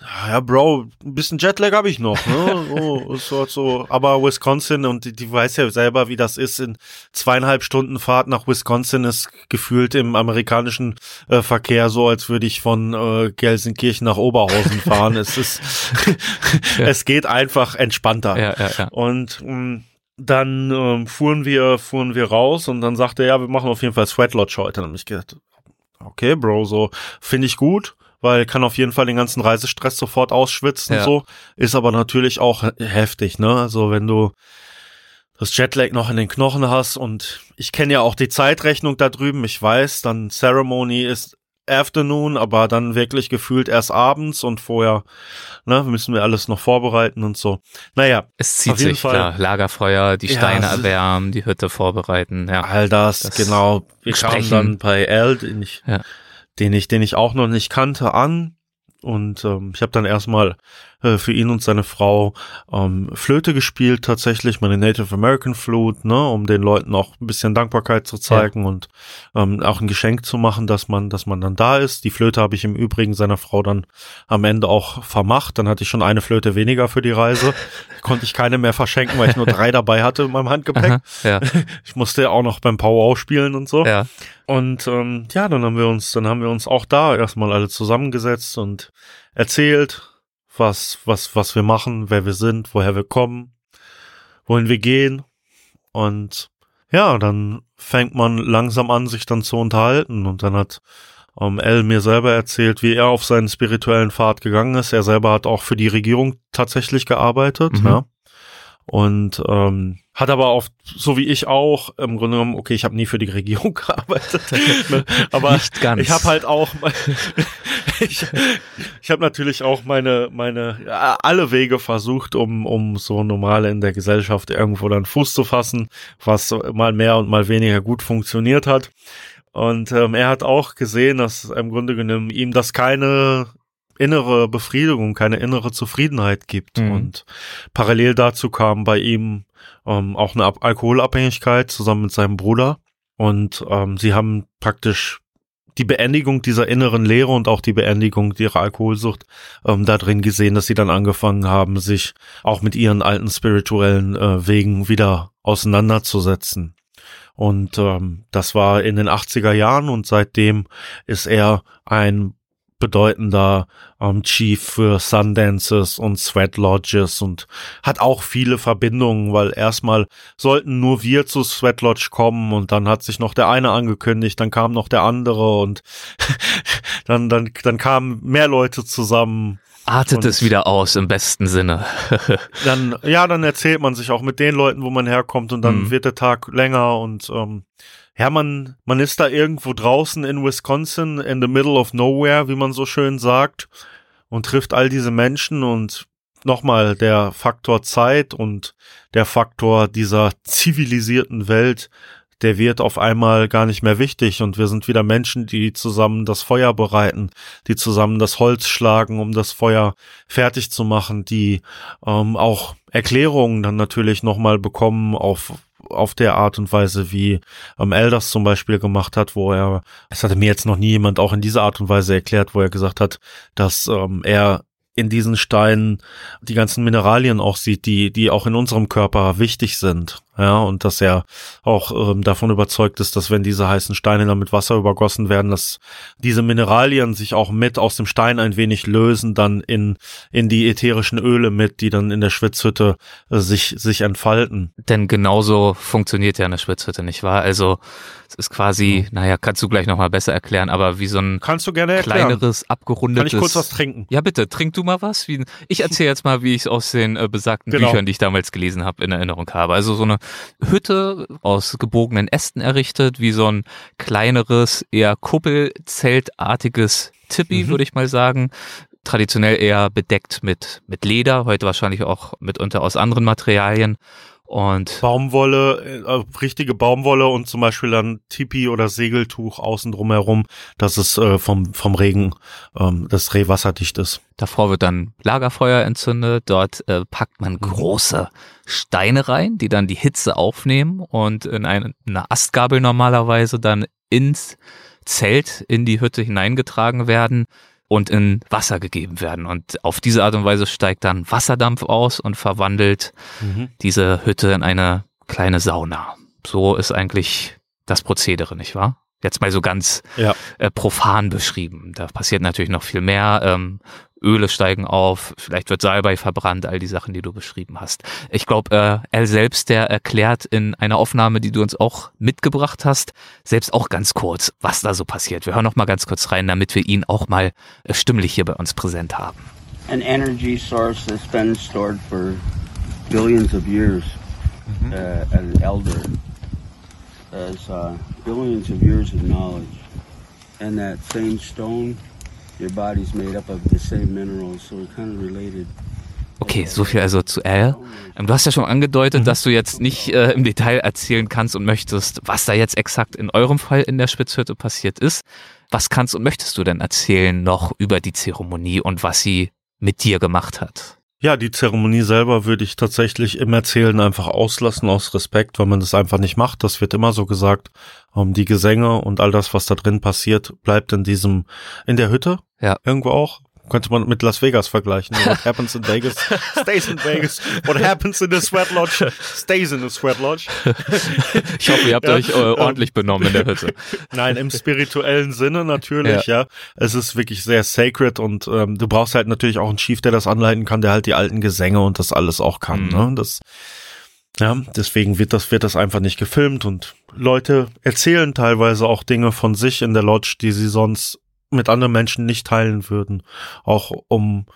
Ja, ja, Bro, ein bisschen Jetlag habe ich noch, ne? So, [LAUGHS] so, so. Aber Wisconsin und die, die weiß ja selber, wie das ist. In zweieinhalb Stunden Fahrt nach Wisconsin ist gefühlt im amerikanischen äh, Verkehr so, als würde ich von äh, Gelsenkirchen nach Oberhausen [LAUGHS] fahren. es ist, [LAUGHS] es geht einfach entspannter. Ja, ja, ja. Und mh, dann ähm, fuhren wir, fuhren wir raus und dann sagte er, ja, wir machen auf jeden Fall Sweat Lodge heute. Dann hab ich gedacht, okay, Bro, so finde ich gut, weil kann auf jeden Fall den ganzen Reisestress sofort ausschwitzen, Ja. so. Ist aber natürlich auch he- heftig, ne? Also wenn du das Jetlag noch in den Knochen hast und ich kenne ja auch die Zeitrechnung da drüben, ich weiß, dann Ceremony ist Afternoon, aber dann wirklich gefühlt erst abends und vorher, ne, müssen wir alles noch vorbereiten und so. Naja, Es zieht sich, Fall. klar. Lagerfeuer, die Ja, Steine erwärmen, die Hütte vorbereiten, ja. All das, Das genau. Wir kamen dann bei Al, den ich, Ja. den ich, den ich auch noch nicht kannte, an. Und ähm, ich habe dann erstmal äh, für ihn und seine Frau ähm, Flöte gespielt, tatsächlich meine Native American Flute, ne, um den Leuten auch ein bisschen Dankbarkeit zu zeigen und ähm, auch ein Geschenk zu machen, dass man, dass man dann da ist. Die Flöte habe ich im Übrigen seiner Frau dann am Ende auch vermacht. Dann hatte ich schon eine Flöte weniger für die Reise. [LAUGHS] Konnte ich keine mehr verschenken, weil ich nur drei dabei hatte in meinem Handgepäck. Aha, ja, [LAUGHS] Ich musste ja auch noch beim Powwow spielen und so. ja. Und ähm, ja, dann haben wir uns, dann haben wir uns auch da erstmal alle zusammengesetzt und erzählt, was, was, was wir machen, wer wir sind, woher wir kommen, wohin wir gehen. Und ja, dann fängt man langsam an, sich dann zu unterhalten. Und dann hat ähm, El mir selber erzählt, wie er auf seinen spirituellen Pfad gegangen ist. Er selber hat auch für die Regierung tatsächlich gearbeitet, Mhm. ja. und ähm, hat aber oft, so wie ich auch, im Grunde genommen, okay, ich habe nie für die Regierung [LAUGHS] gearbeitet, ne, aber ich habe halt auch, [LAUGHS] ich, ich habe natürlich auch meine, meine, ja, alle Wege versucht, um, um so normal in der Gesellschaft irgendwo dann Fuß zu fassen, was mal mehr und mal weniger gut funktioniert hat. Und ähm, er hat auch gesehen, dass im Grunde genommen ihm das keine innere Befriedigung, keine innere Zufriedenheit gibt. Mhm. Und parallel dazu kam bei ihm ähm, auch eine Ab Alkoholabhängigkeit zusammen mit seinem Bruder. Und ähm, sie haben praktisch die Beendigung dieser inneren Leere und auch die Beendigung ihrer Alkoholsucht ähm, da gesehen, dass sie dann angefangen haben, sich auch mit ihren alten spirituellen äh, Wegen wieder auseinanderzusetzen. Und ähm, das war in den 80er Jahren und seitdem ist er ein bedeutender ähm, Chief für Sundances und Sweat Lodges und hat auch viele Verbindungen, weil erstmal sollten nur wir zu Sweat Lodge kommen und dann hat sich noch der eine angekündigt, dann kam noch der andere und [LAUGHS] dann, dann, dann kamen mehr Leute zusammen. Artet Und- es wieder aus im besten Sinne. [LAUGHS] Dann, ja, dann erzählt man sich auch mit den Leuten, wo man herkommt und dann Mhm. wird der Tag länger und ähm, ja, man, man ist da irgendwo draußen in Wisconsin, in the middle of nowhere, wie man so schön sagt, und trifft all diese Menschen und nochmal der Faktor Zeit und der Faktor dieser zivilisierten Welt, der wird auf einmal gar nicht mehr wichtig. Und wir sind wieder Menschen, die zusammen das Feuer bereiten, die zusammen das Holz schlagen, um das Feuer fertig zu machen, die ähm, auch Erklärungen dann natürlich nochmal bekommen auf auf der Art und Weise, wie ähm, Elders zum Beispiel gemacht hat, wo er, es hatte mir jetzt noch nie jemand auch in dieser Art und Weise erklärt, wo er gesagt hat, dass ähm, er in diesen Steinen die ganzen Mineralien auch sieht, die, die auch in unserem Körper wichtig sind. Ja, und dass er auch ähm, davon überzeugt ist, dass wenn diese heißen Steine dann mit Wasser übergossen werden, dass diese Mineralien sich auch mit aus dem Stein ein wenig lösen, dann in, in die ätherischen Öle mit, die dann in der Schwitzhütte äh, sich, sich entfalten. Denn genauso funktioniert ja eine Schwitzhütte, nicht wahr? Also es ist quasi, naja, kannst du gleich nochmal besser erklären, aber wie so ein Kannst du gerne erklären? kleineres, Kann abgerundetes... ich kurz was trinken? Ja, bitte, trink du mal was. Wie, ich erzähle jetzt mal, wie ich es aus den äh, besagten Genau. Büchern, die ich damals gelesen habe, in Erinnerung habe. Also so eine Hütte aus gebogenen Ästen errichtet, wie so ein kleineres, eher Kuppelzeltartiges Tippi, Mhm. würde ich mal sagen. Traditionell eher bedeckt mit, mit Leder, heute wahrscheinlich auch mitunter aus anderen Materialien. Und Baumwolle, äh, richtige Baumwolle und zum Beispiel dann Tipi oder Segeltuch außen drum herum, dass es äh, vom, vom Regen ähm, das Reh wasserdicht ist. Davor wird dann Lagerfeuer entzündet. Dort äh, packt man große Steine rein, die dann die Hitze aufnehmen und in eine, eine Astgabel normalerweise dann ins Zelt in die Hütte hineingetragen werden und in Wasser gegeben werden. Und auf diese Art und Weise steigt dann Wasserdampf aus und verwandelt diese Hütte in eine kleine Sauna. So ist eigentlich das Prozedere, nicht wahr? Jetzt mal so ganz Ja. äh, profan beschrieben. Da passiert natürlich noch viel mehr. Ähm, Öle steigen auf, vielleicht wird Salbei verbrannt, all die Sachen, die du beschrieben hast. Ich glaube, äh, er selbst, der erklärt in einer Aufnahme, die du uns auch mitgebracht hast, selbst auch ganz kurz, was da so passiert. Wir hören noch mal ganz kurz rein, damit wir ihn auch mal äh, stimmlich hier bei uns präsent haben. an energy source that's been stored for billions of years. Uh, an elder has uh, billions of years of knowledge. And that same stone, Okay, so viel also zu Al. Ähm, Du hast ja schon angedeutet, dass du jetzt nicht äh, im Detail erzählen kannst und möchtest, was da jetzt exakt in eurem Fall in der Spitzhütte passiert ist. Was kannst und möchtest du denn erzählen noch über die Zeremonie und was sie mit dir gemacht hat? Ja, die Zeremonie selber würde ich tatsächlich im Erzählen einfach auslassen aus Respekt, weil man das einfach nicht macht. Das wird immer so gesagt. Ähm, die Gesänge und all das, was da drin passiert, bleibt in diesem, in der Hütte. Ja. Irgendwo auch. Könnte man mit Las Vegas vergleichen. What [LAUGHS] happens in Vegas stays in Vegas. What [LAUGHS] happens in the Sweat Lodge stays in the Sweat Lodge. Ich hoffe, ihr habt Ja, euch äh, ordentlich benommen in der Hütte. Nein, im spirituellen Sinne natürlich, ja. Es ist wirklich sehr sacred und ähm, du brauchst halt natürlich auch einen Chief, der das anleiten kann, der halt die alten Gesänge und das alles auch kann. Mhm. Ne? Das, ja, deswegen wird das, wird das einfach nicht gefilmt und Leute erzählen teilweise auch Dinge von sich in der Lodge, die sie sonst mit anderen Menschen nicht teilen würden. Auch um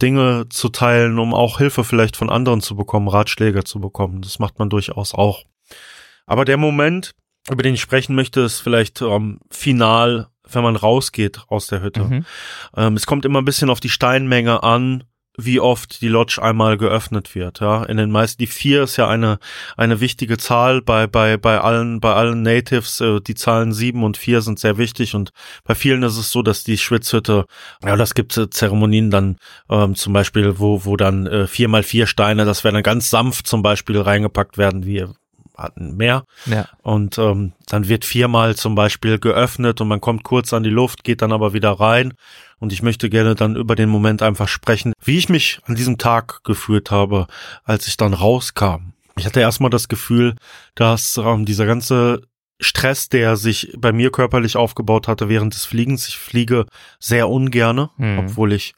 Dinge zu teilen, um auch Hilfe vielleicht von anderen zu bekommen, Ratschläge zu bekommen. Das macht man durchaus auch. Aber der Moment, über den ich sprechen möchte, ist vielleicht ähm, final, wenn man rausgeht aus der Hütte. Mhm. Ähm, es kommt immer ein bisschen auf die Steinmenge an, wie oft die Lodge einmal geöffnet wird. Ja, in den meisten, die vier ist ja eine eine wichtige Zahl bei bei bei allen bei allen Natives. Äh, die Zahlen sieben und vier sind sehr wichtig und bei vielen ist es so, dass die Schwitzhütte, ja, das gibt äh, Zeremonien dann ähm, zum Beispiel, wo wo dann äh, vier mal vier Steine, das werden dann ganz sanft zum Beispiel reingepackt werden, wie hatten mehr. Ja. Und ähm, dann wird viermal zum Beispiel geöffnet und man kommt kurz an die Luft, geht dann aber wieder rein. Und ich möchte gerne dann über den Moment einfach sprechen, wie ich mich an diesem Tag gefühlt habe, als ich dann rauskam. Ich hatte erstmal das Gefühl, dass ähm, dieser ganze Stress, der sich bei mir körperlich aufgebaut hatte während des Fliegens, ich fliege sehr ungerne, Mhm. obwohl ich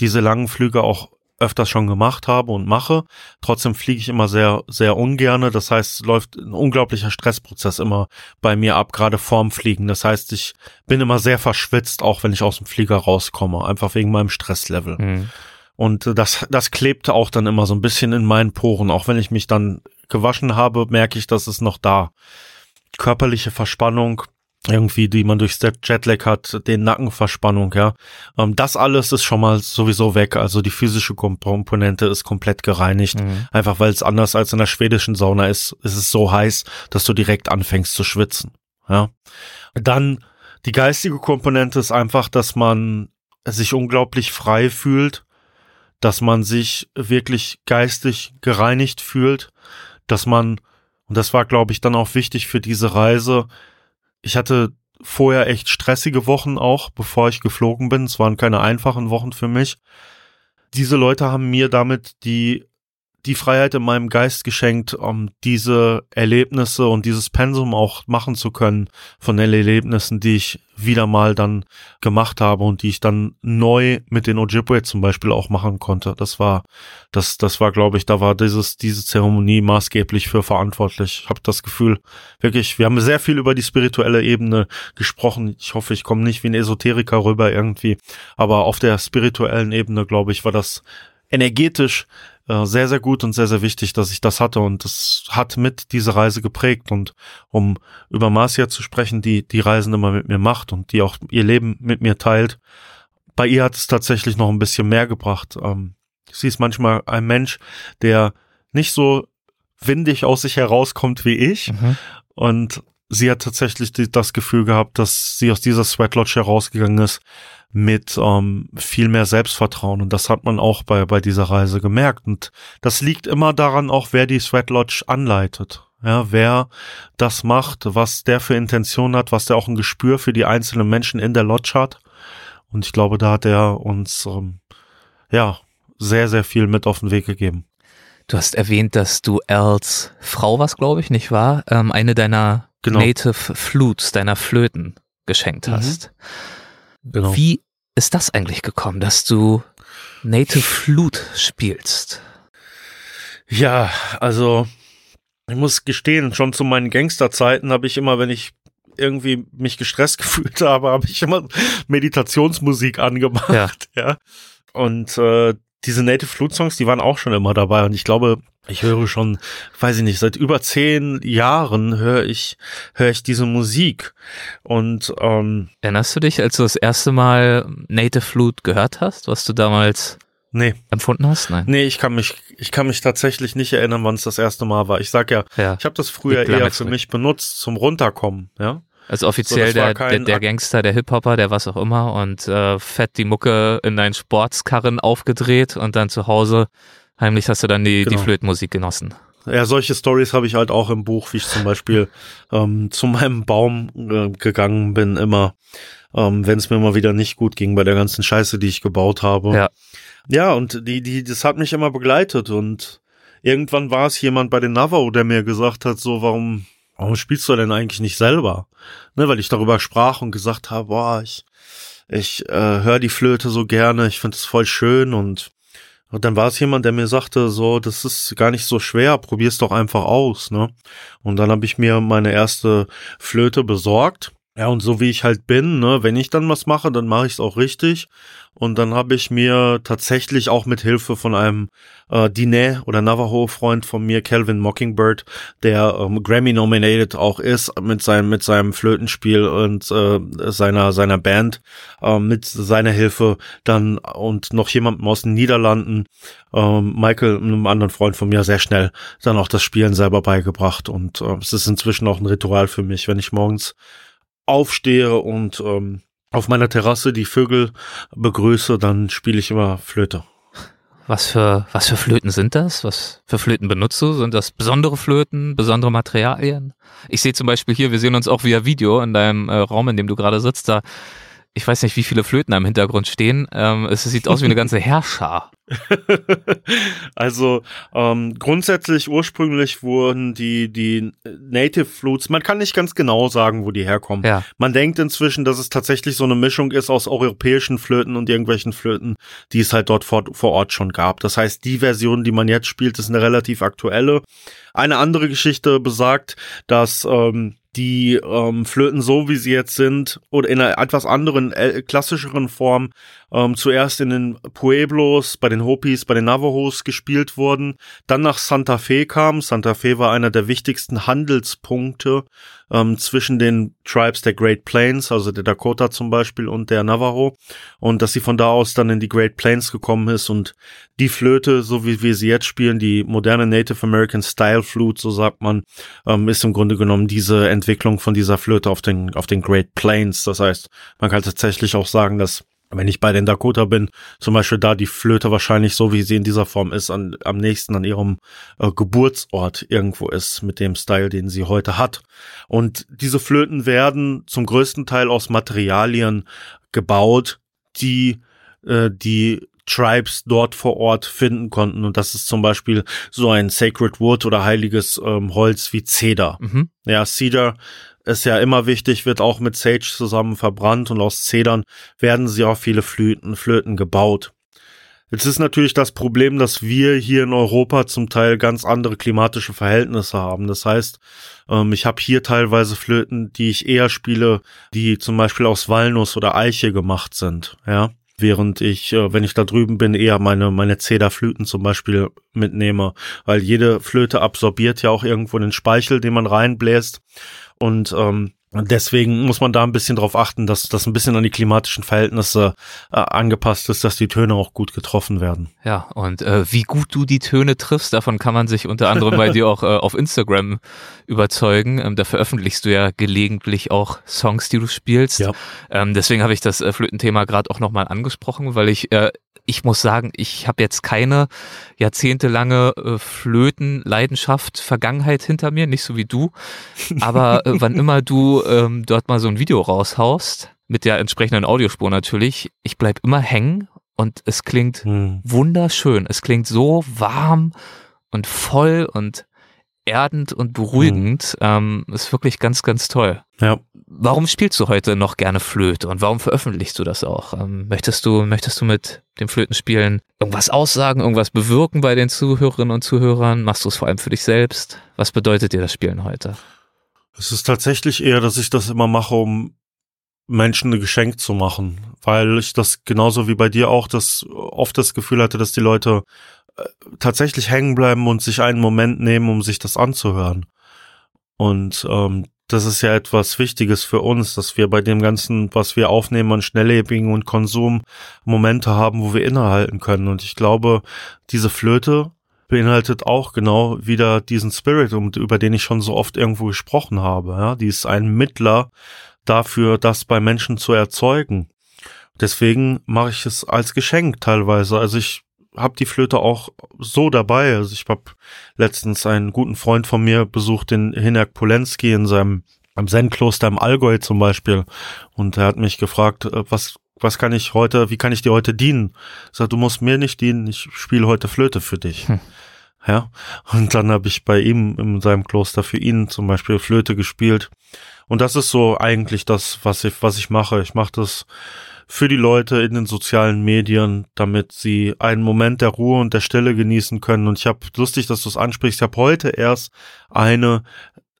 diese langen Flüge auch öfters schon gemacht habe und mache. Trotzdem fliege ich immer sehr, sehr ungerne. Das heißt, es läuft ein unglaublicher Stressprozess immer bei mir ab, gerade vorm Fliegen. Das heißt, ich bin immer sehr verschwitzt, auch wenn ich aus dem Flieger rauskomme, einfach wegen meinem Stresslevel. Mhm. Und äh, das, das klebte auch dann immer so ein bisschen in meinen Poren. Auch wenn ich mich dann gewaschen habe, merke ich, dass es noch da. Körperliche Verspannung, irgendwie, die man durch Jetlag hat, den Nackenverspannung, ja. Ähm, das alles ist schon mal sowieso weg. Also die physische Komponente ist komplett gereinigt. Mhm. Einfach weil es anders als in der schwedischen Sauna ist, ist es so heiß, dass du direkt anfängst zu schwitzen. Ja. Dann die geistige Komponente ist einfach, dass man sich unglaublich frei fühlt, dass man sich wirklich geistig gereinigt fühlt, dass man, und das war, glaube ich, dann auch wichtig für diese Reise, ich hatte vorher echt stressige Wochen auch, bevor ich geflogen bin. Es waren keine einfachen Wochen für mich. Diese Leute haben mir damit die, die Freiheit in meinem Geist geschenkt, um diese Erlebnisse und dieses Pensum auch machen zu können von den Erlebnissen, die ich wieder mal dann gemacht habe und die ich dann neu mit den Ojibwe zum Beispiel auch machen konnte. Das war, das, das war, glaube ich, da war dieses, diese Zeremonie maßgeblich für verantwortlich. Ich habe das Gefühl, wirklich, wir haben sehr viel über die spirituelle Ebene gesprochen. Ich hoffe, ich komme nicht wie ein Esoteriker rüber irgendwie, aber auf der spirituellen Ebene, glaube ich, war das energetisch äh, sehr, sehr gut und sehr, sehr wichtig, dass ich das hatte und das hat mit diese Reise geprägt und um über Marcia zu sprechen, die die Reisen immer mit mir macht und die auch ihr Leben mit mir teilt, bei ihr hat es tatsächlich noch ein bisschen mehr gebracht. Ähm, sie ist manchmal ein Mensch, der nicht so windig aus sich herauskommt wie ich Mhm. und sie hat tatsächlich die, das Gefühl gehabt, dass sie aus dieser Sweat Lodge herausgegangen ist mit ähm, viel mehr Selbstvertrauen. Und das hat man auch bei, bei dieser Reise gemerkt. Und das liegt immer daran, auch wer die Sweat Lodge anleitet. Ja, wer das macht, was der für Intention hat, was der auch ein Gespür für die einzelnen Menschen in der Lodge hat. Und ich glaube, da hat er uns ähm, ja sehr, sehr viel mit auf den Weg gegeben. Du hast erwähnt, dass du Els Frau was, glaube ich, nicht wahr? Ähm, eine deiner Genau. Native Flutes, deiner Flöten geschenkt Mhm. Genau. Wie ist das eigentlich gekommen, dass du Native Flute spielst? Ja, also ich muss gestehen, schon zu meinen Gangsterzeiten habe ich immer, wenn ich irgendwie mich gestresst [LAUGHS] gefühlt habe, habe ich immer Meditationsmusik angemacht, ja. Und äh, diese Native Flute Songs, die waren auch schon immer dabei und ich glaube, ich höre schon, weiß ich nicht, seit über zehn Jahren höre ich höre ich diese Musik und ähm, Erinnerst du dich, als du das erste Mal Native Flute gehört hast, was du damals nee, empfunden hast? Nein. nee, ich kann mich ich kann mich tatsächlich nicht erinnern, wann es das erste Mal war. Ich sag ja, Ja. ich habe das früher eher für zurück. mich benutzt zum runterkommen, ja. Also offiziell So, der, der, der Gangster, der Hip-Hopper, der was auch immer und äh, fett die Mucke in deinen Sportskarren aufgedreht und dann zu Hause heimlich hast du dann die, die Genau. Flötenmusik genossen. Ja, solche Stories habe ich halt auch im Buch, wie ich zum Beispiel [LAUGHS] ähm, zu meinem Baum äh, gegangen bin, immer, ähm, wenn es mir mal wieder nicht gut ging bei der ganzen Scheiße, die ich gebaut habe. Ja. Ja, und die, die, das hat mich immer begleitet und irgendwann war es jemand bei den Navajo, der mir gesagt hat, so, warum, warum spielst du denn eigentlich nicht selber? Ne, weil ich darüber sprach und gesagt habe, boah, ich, ich äh, höre die Flöte so gerne, ich finde es voll schön und und dann war es jemand, der mir sagte, so, das ist gar nicht so schwer, probier's doch einfach aus, ne? Und dann habe ich mir meine erste Flöte besorgt Ja, und so wie ich halt bin, ne, wenn ich dann was mache, dann mache ich es auch richtig. Und dann habe ich mir tatsächlich auch mit Hilfe von einem äh, Diné oder Navajo-Freund von mir, Calvin Mockingbird, der ähm, Grammy-nominated auch ist mit seinem mit seinem Flötenspiel und äh, seiner seiner Band, äh, mit seiner Hilfe dann und noch jemandem aus den Niederlanden, äh, Michael, einem anderen Freund von mir, sehr schnell dann auch das Spielen selber beigebracht. Und äh, es ist inzwischen auch ein Ritual für mich, wenn ich morgens aufstehe und ähm, auf meiner Terrasse die Vögel begrüße, dann spiele ich immer Flöte. Was für, was für Flöten sind das? Was für Flöten benutzt du? Sind das besondere Flöten, besondere Materialien? Ich sehe zum Beispiel hier, wir sehen uns auch via Video in deinem äh, Raum, in dem du gerade sitzt, da ich weiß nicht, wie viele Flöten im Hintergrund stehen. Ähm, es sieht aus wie eine ganze Herrscher. [LAUGHS] also ähm, grundsätzlich ursprünglich wurden die die Native Flutes, man kann nicht ganz genau sagen, wo die herkommen. Ja. Man denkt inzwischen, dass es tatsächlich so eine Mischung ist aus europäischen Flöten und irgendwelchen Flöten, die es halt dort vor, vor Ort schon gab. Das heißt, die Version, die man jetzt spielt, ist eine relativ aktuelle. Eine andere Geschichte besagt, dass ähm, die ähm, Flöten so, wie sie jetzt sind, oder in einer etwas anderen, äh, klassischeren Form, ähm, zuerst in den Pueblos, bei den Hopis, bei den Navajos gespielt wurden, dann nach Santa Fe kam. Santa Fe war einer der wichtigsten Handelspunkte ähm, zwischen den Tribes der Great Plains, also der Dakota zum Beispiel und der Navajo, und dass sie von da aus dann in die Great Plains gekommen ist und die Flöte, so wie wir sie jetzt spielen, die moderne Native American Style Flute, so sagt man, ähm, ist im Grunde genommen diese Entwicklung von dieser Flöte auf den, auf den Great Plains. Das heißt, man kann tatsächlich auch sagen, dass wenn ich bei den Dakota bin, zum Beispiel da die Flöte wahrscheinlich so, wie sie in dieser Form ist, an, am nächsten an ihrem äh, Geburtsort irgendwo ist, mit dem Style, den sie heute hat. Und diese Flöten werden zum größten Teil aus Materialien gebaut, die äh, die Tribes dort vor Ort finden konnten. Und das ist zum Beispiel so ein Sacred Wood oder heiliges ähm, Holz wie Cedar. Mhm. Ja, Cedar ist ja immer wichtig, wird auch mit Sage zusammen verbrannt und aus Zedern werden sie auch viele Flöten, Flöten gebaut. Jetzt ist natürlich das Problem, dass wir hier in Europa zum Teil ganz andere klimatische Verhältnisse haben. Das heißt, ähm, ich habe hier teilweise Flöten, die ich eher spiele, die zum Beispiel aus Walnuss oder Eiche gemacht sind. Ja, während ich, äh, wenn ich da drüben bin, eher meine meine Zederflöten zum Beispiel mitnehme, weil jede Flöte absorbiert ja auch irgendwo den Speichel, den man reinbläst und ähm, Deswegen muss man da ein bisschen drauf achten, dass das ein bisschen an die klimatischen Verhältnisse äh, angepasst ist, dass die Töne auch gut getroffen werden. Ja, und äh, wie gut du die Töne triffst, davon kann man sich unter anderem bei dir [LAUGHS] auch äh, auf Instagram überzeugen. Ähm, da veröffentlichst du ja gelegentlich auch Songs, die du spielst. Ja. Ähm, deswegen habe ich das äh, Flötenthema gerade auch nochmal angesprochen, weil ich äh, ich muss sagen, ich habe jetzt keine jahrzehntelange äh, Flötenleidenschaft, Vergangenheit hinter mir, nicht so wie du. Aber äh, wann immer du ähm, dort mal so ein Video raushaust, mit der entsprechenden Audiospur natürlich, ich bleib immer hängen und es klingt hm. wunderschön. Es klingt so warm und voll und erdend und beruhigend. Mhm. Ähm, ist wirklich ganz, ganz toll. Ja. Warum spielst du heute noch gerne Flöte und warum veröffentlichst du das auch? Ähm, möchtest du, möchtest du mit dem Flötenspielen irgendwas aussagen, irgendwas bewirken bei den Zuhörerinnen und Zuhörern? Machst du es vor allem für dich selbst? Was bedeutet dir das Spielen heute? Es ist tatsächlich eher, dass ich das immer mache, um Menschen ein Geschenk zu machen, weil ich das genauso wie bei dir auch das oft das Gefühl hatte, dass die Leute tatsächlich hängen bleiben und sich einen Moment nehmen, um sich das anzuhören. Und ähm, das ist ja etwas Wichtiges für uns, dass wir bei dem Ganzen, was wir aufnehmen an Schnelllebigen und Konsum, Momente haben, wo wir innehalten können. Und ich glaube, diese Flöte beinhaltet auch genau wieder diesen Spirit, über den ich schon so oft irgendwo gesprochen habe. Ja? Die ist ein Mittler dafür, das bei Menschen zu erzeugen. Deswegen mache ich es als Geschenk teilweise. Also ich habe die Flöte auch so dabei. Also ich habe letztens einen guten Freund von mir besucht, den Hinak Polenski in seinem am Zen-Kloster im Allgäu zum Beispiel. Und er hat mich gefragt, äh, was, was kann ich heute, wie kann ich dir heute dienen? Ich sag, du musst mir nicht dienen, ich spiele heute Flöte für dich. Hm. Ja. Und dann habe ich bei ihm in seinem Kloster für ihn zum Beispiel Flöte gespielt. Und das ist so eigentlich das, was ich, was ich mache. Ich mache das für die Leute in den sozialen Medien, damit sie einen Moment der Ruhe und der Stille genießen können. Und ich habe lustig, dass du es ansprichst. Ich habe heute erst eine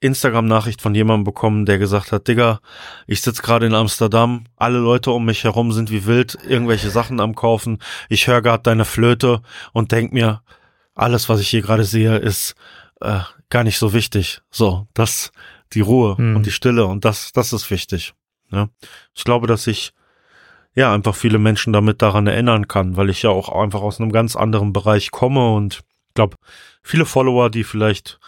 Instagram-Nachricht von jemandem bekommen, der gesagt hat, Digga, ich sitze gerade in Amsterdam, alle Leute um mich herum sind wie wild, irgendwelche Sachen am Kaufen, ich höre gerade deine Flöte und denk mir, alles, was ich hier gerade sehe, ist äh, gar nicht so wichtig. So, das, die Ruhe Hm. und die Stille und das, das ist wichtig. Ja. Ich glaube, dass ich ja einfach viele Menschen damit daran erinnern kann, weil ich ja auch einfach aus einem ganz anderen Bereich komme und ich glaube, viele Follower, die vielleicht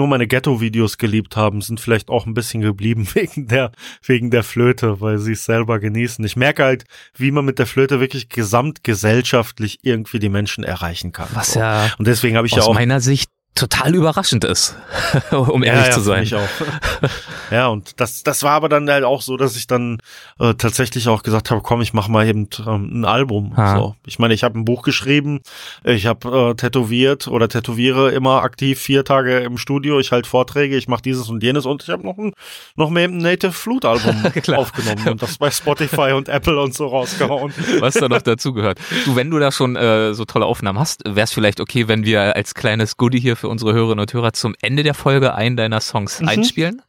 nur meine Ghetto-Videos geliebt haben, sind vielleicht auch ein bisschen geblieben [LAUGHS] wegen der, wegen der Flöte, weil sie es selber genießen. Ich merke halt, wie man mit der Flöte wirklich gesamtgesellschaftlich irgendwie die Menschen erreichen kann. Was So. ja Und deswegen habe ich aus ja auch meiner Sicht total überraschend ist, [LAUGHS] um Ja, ehrlich ja, zu sein. Ich auch. [LAUGHS] ja, und das, das war aber dann halt auch so, dass ich dann äh, tatsächlich auch gesagt habe, komm, ich mache mal eben ähm, ein Album. Ha. So. Ich meine, ich habe ein Buch geschrieben, ich habe äh, tätowiert oder tätowiere immer aktiv vier Tage im Studio, ich halte Vorträge, ich mache dieses und jenes und ich habe noch ein noch mehr ein Native Flute Album [LAUGHS] aufgenommen und das bei Spotify und Apple und so rausgehauen. was da noch dazugehört. Du, wenn du da schon äh, so tolle Aufnahmen hast, wäre es vielleicht okay, wenn wir als kleines Goodie hier für unsere Hörerinnen und Hörer zum Ende der Folge einen deiner Songs einspielen,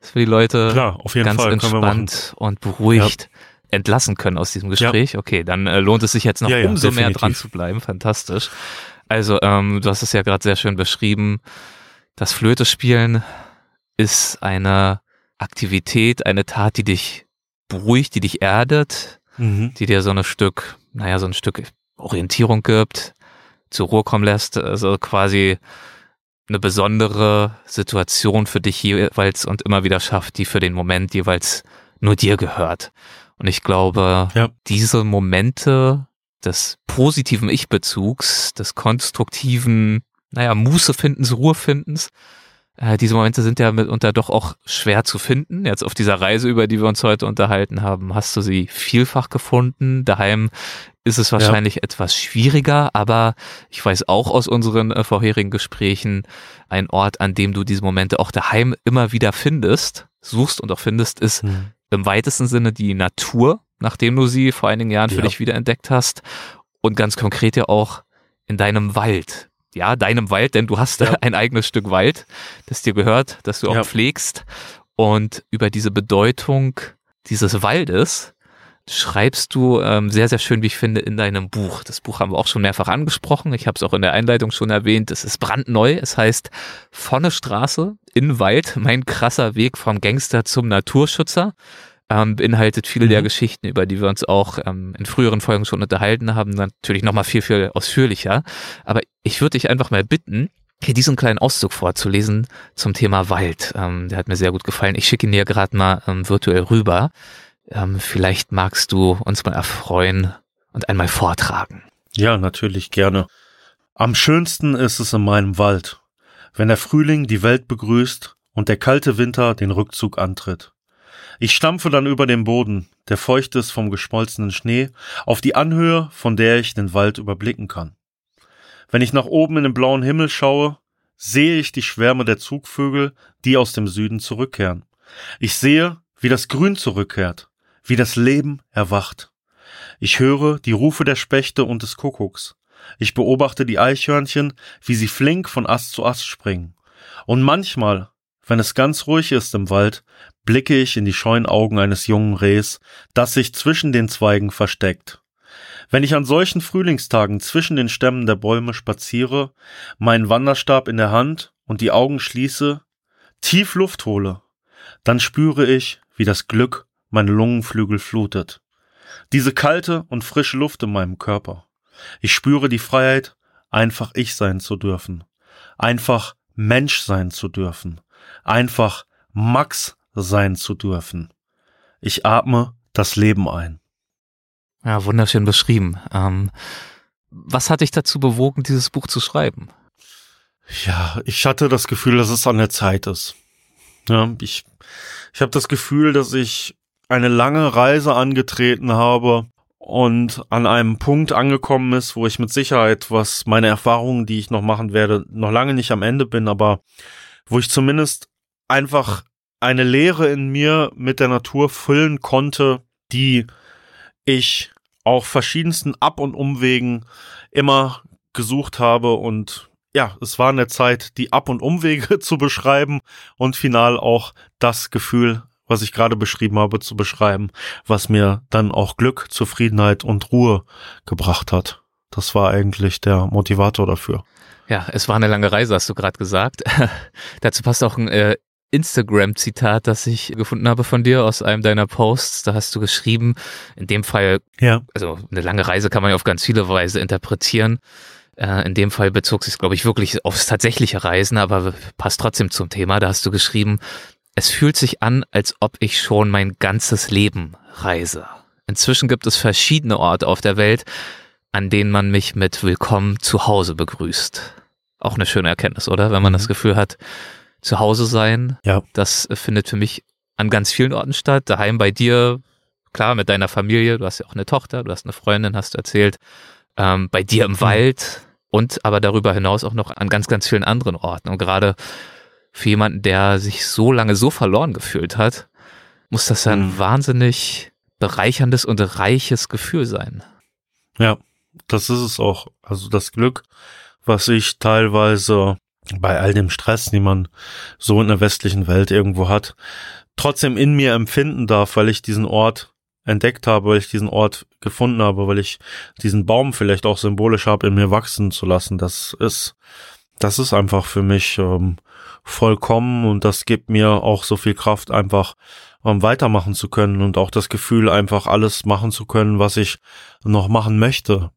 dass wir die Leute Mhm. Klar, auf jeden ganz Fall entspannt und beruhigt entlassen können aus diesem Gespräch. Okay, dann äh, lohnt es sich jetzt noch Ja, ja, umso mehr definitiv. dran zu bleiben. Fantastisch. Also, ähm, du hast es ja gerade sehr schön beschrieben. Das Flöte spielen ist eine Aktivität, eine Tat, die dich beruhigt, die dich erdet, Mhm. die dir so ein Stück, naja, so ein Stück Orientierung gibt, zur Ruhe kommen lässt, also quasi eine besondere Situation für dich jeweils und immer wieder schafft, die für den Moment jeweils nur dir gehört. Und ich glaube, Ja. diese Momente des positiven Ich-Bezugs, des konstruktiven, naja, Mußefindens, Ruhefindens, äh, diese Momente sind ja mitunter doch auch schwer zu finden. Jetzt auf dieser Reise, über die wir uns heute unterhalten haben, hast du sie vielfach gefunden. Daheim ist es wahrscheinlich etwas schwieriger, aber ich weiß auch aus unseren äh, vorherigen Gesprächen, ein Ort, an dem du diese Momente auch daheim immer wieder findest, suchst und auch findest, ist Mhm. im weitesten Sinne die Natur, nachdem du sie vor einigen Jahren für Ja. dich wiederentdeckt hast und ganz konkret ja auch in deinem Wald. Ja, deinem Wald, denn du hast Ja. [LAUGHS] ein eigenes Stück Wald, das dir gehört, das du auch Ja. pflegst und über diese Bedeutung dieses Waldes schreibst du ähm, sehr, sehr schön, wie ich finde, in deinem Buch. Das Buch haben wir auch schon mehrfach angesprochen. Ich habe es auch in der Einleitung schon erwähnt. Es ist brandneu. Es heißt Vonne Straße in Wald, mein krasser Weg vom Gangster zum Naturschützer. Ähm, beinhaltet viele der Mhm. Geschichten, über die wir uns auch ähm, in früheren Folgen schon unterhalten haben, natürlich nochmal viel, viel ausführlicher. Aber ich würde dich einfach mal bitten, hier diesen kleinen Auszug vorzulesen zum Thema Wald. Ähm, der hat mir sehr gut gefallen. Ich schicke ihn dir gerade mal ähm, virtuell rüber. Ähm, vielleicht magst du uns mal erfreuen und einmal vortragen. Ja, natürlich gerne. Am schönsten ist es in meinem Wald, wenn der Frühling die Welt begrüßt und der kalte Winter den Rückzug antritt. Ich stampfe dann über den Boden, der feucht ist vom geschmolzenen Schnee, auf die Anhöhe, von der ich den Wald überblicken kann. Wenn ich nach oben in den blauen Himmel schaue, sehe ich die Schwärme der Zugvögel, die aus dem Süden zurückkehren. Ich sehe, wie das Grün zurückkehrt, wie das Leben erwacht. Ich höre die Rufe der Spechte und des Kuckucks. Ich beobachte die Eichhörnchen, wie sie flink von Ast zu Ast springen. Und manchmal, wenn es ganz ruhig ist im Wald, blicke ich in die scheuen Augen eines jungen Rehs, das sich zwischen den Zweigen versteckt. Wenn ich an solchen Frühlingstagen zwischen den Stämmen der Bäume spaziere, meinen Wanderstab in der Hand und die Augen schließe, tief Luft hole, dann spüre ich, wie das Glück meine Lungenflügel flutet. Diese kalte und frische Luft in meinem Körper. Ich spüre die Freiheit, einfach ich sein zu dürfen. Einfach Mensch sein zu dürfen. Einfach Max sein zu dürfen. Ich atme das Leben ein. Ja, wunderschön beschrieben. Ähm, was hat dich dazu bewogen, dieses Buch zu schreiben? Ja, ich hatte das Gefühl, dass es an der Zeit ist. Ja, ich ich habe das Gefühl, dass ich eine lange Reise angetreten habe und an einem Punkt angekommen ist, wo ich mit Sicherheit, was meine Erfahrungen, die ich noch machen werde, noch lange nicht am Ende bin, aber wo ich zumindest einfach eine Lehre in mir mit der Natur füllen konnte, die ich auf verschiedensten Ab- und Umwegen immer gesucht habe und ja, es war eine Zeit, die Ab- und Umwege [LAUGHS] zu beschreiben und final auch das Gefühl, was ich gerade beschrieben habe, zu beschreiben, was mir dann auch Glück, Zufriedenheit und Ruhe gebracht hat. Das war eigentlich der Motivator dafür. Ja, es war eine lange Reise, hast du gerade gesagt. [LAUGHS] Dazu passt auch ein äh, Instagram-Zitat, das ich gefunden habe von dir aus einem deiner Posts. Da hast du geschrieben, in dem Fall, ja. also eine lange Reise kann man ja auf ganz viele Weise interpretieren. Äh, in dem Fall bezog sich, glaube ich, wirklich aufs tatsächliche Reisen, aber passt trotzdem zum Thema. Da hast du geschrieben, es fühlt sich an, als ob ich schon mein ganzes Leben reise. Inzwischen gibt es verschiedene Orte auf der Welt, an denen man mich mit Willkommen zu Hause begrüßt. Auch eine schöne Erkenntnis, oder? Wenn man das mhm. Gefühl hat, zu Hause sein, ja. das findet für mich an ganz vielen Orten statt. Daheim bei dir, klar, mit deiner Familie, du hast ja auch eine Tochter, du hast eine Freundin, hast du erzählt, ähm, bei dir im mhm. Wald und aber darüber hinaus auch noch an ganz, ganz vielen anderen Orten. Und gerade für jemanden, der sich so lange so verloren gefühlt hat, muss das ein mhm. wahnsinnig bereicherndes und reiches Gefühl sein. Ja, das ist es auch. Also das Glück, was ich teilweise bei all dem Stress, den man so in der westlichen Welt irgendwo hat, trotzdem in mir empfinden darf, weil ich diesen Ort entdeckt habe, weil ich diesen Ort gefunden habe, weil ich diesen Baum vielleicht auch symbolisch habe, in mir wachsen zu lassen. Das ist, das ist einfach für mich ähm, vollkommen und das gibt mir auch so viel Kraft, einfach ähm, weitermachen zu können und auch das Gefühl, einfach alles machen zu können, was ich noch machen möchte.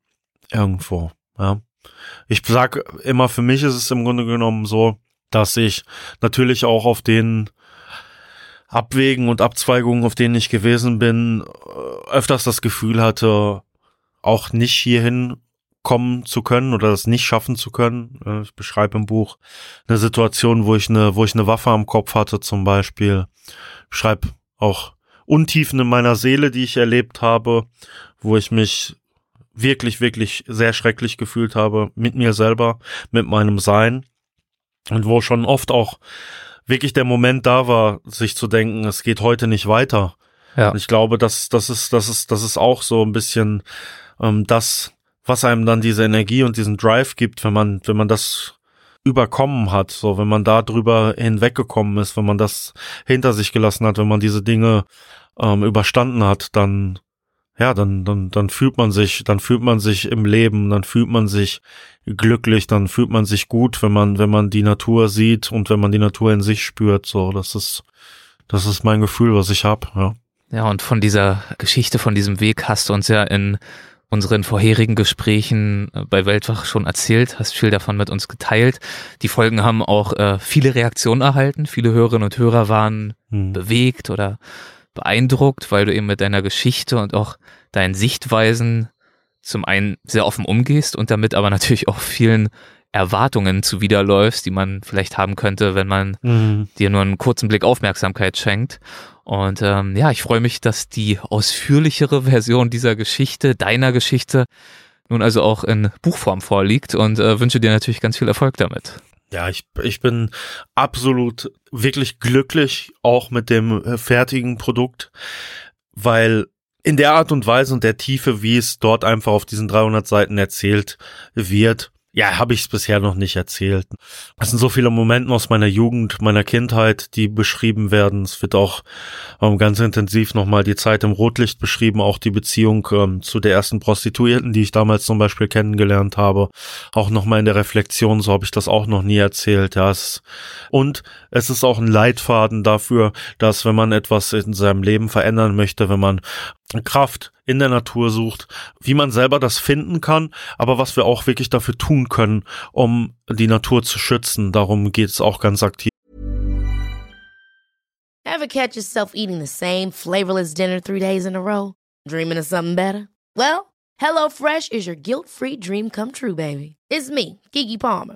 Irgendwo. Ja. Ich sag immer, für mich ist es im Grunde genommen so, dass ich natürlich auch auf den Abwägen und Abzweigungen, auf denen ich gewesen bin, äh, öfters das Gefühl hatte, auch nicht hierhin kommen zu können oder das nicht schaffen zu können. Ich beschreibe im Buch eine Situation, wo ich eine, wo ich eine Waffe am Kopf hatte, zum Beispiel. Ich schreibe auch Untiefen in meiner Seele, die ich erlebt habe, wo ich mich wirklich, wirklich sehr schrecklich gefühlt habe mit mir selber, mit meinem Sein. Und wo schon oft auch wirklich der Moment da war, sich zu denken, es geht heute nicht weiter. Ja. Und ich glaube, dass das ist, das ist, das ist auch so ein bisschen ähm, das, was einem dann diese Energie und diesen Drive gibt, wenn man, wenn man das überkommen hat, so wenn man da drüber hinweggekommen ist, wenn man das hinter sich gelassen hat, wenn man diese Dinge ähm, überstanden hat, dann ja, dann, dann, dann fühlt man sich, dann fühlt man sich im Leben, dann fühlt man sich glücklich, dann fühlt man sich gut, wenn man, wenn man die Natur sieht und wenn man die Natur in sich spürt. So, das ist, das ist mein Gefühl, was ich habe. Ja. Ja, und von dieser Geschichte, von diesem Weg hast du uns ja in unseren vorherigen Gesprächen äh, bei Weltwach schon erzählt, hast viel davon mit uns geteilt. Die Folgen haben auch äh, viele Reaktionen erhalten. Viele Hörerinnen und Hörer waren hm. bewegt oder beeindruckt, weil du eben mit deiner Geschichte und auch deinen Sichtweisen zum einen sehr offen umgehst und damit aber natürlich auch vielen Erwartungen zuwiderläufst, die man vielleicht haben könnte, wenn man mhm. dir nur einen kurzen Blick Aufmerksamkeit schenkt. Und ähm, ja, ich freue mich, dass die ausführlichere Version dieser Geschichte, deiner Geschichte, nun also auch in Buchform vorliegt und äh, wünsche dir natürlich ganz viel Erfolg damit. Ja, ich, ich bin absolut wirklich glücklich auch mit dem äh, fertigen Produkt, weil in der Art und Weise und der Tiefe, wie es dort einfach auf diesen 300 Seiten erzählt wird, ja, habe ich es bisher noch nicht erzählt. Es sind so viele Momente aus meiner Jugend, meiner Kindheit, die beschrieben werden. Es wird auch ähm, ganz intensiv nochmal die Zeit im Rotlicht beschrieben, auch die Beziehung ähm, zu der ersten Prostituierten, die ich damals zum Beispiel kennengelernt habe. Auch nochmal in der Reflexion, so habe ich das auch noch nie erzählt. Ja, es, und es ist auch ein Leitfaden dafür, dass wenn man etwas in seinem Leben verändern möchte, wenn man Kraft in der Natur sucht, wie man selber das finden kann, aber was wir auch wirklich dafür tun können, um die Natur zu schützen. Darum geht es auch ganz aktiv. Ever catch yourself eating the same flavorless dinner three days in a row? Dreaming of something better? Well, HelloFresh is your guilt-free dream come true, baby. It's me, Kiki Palmer.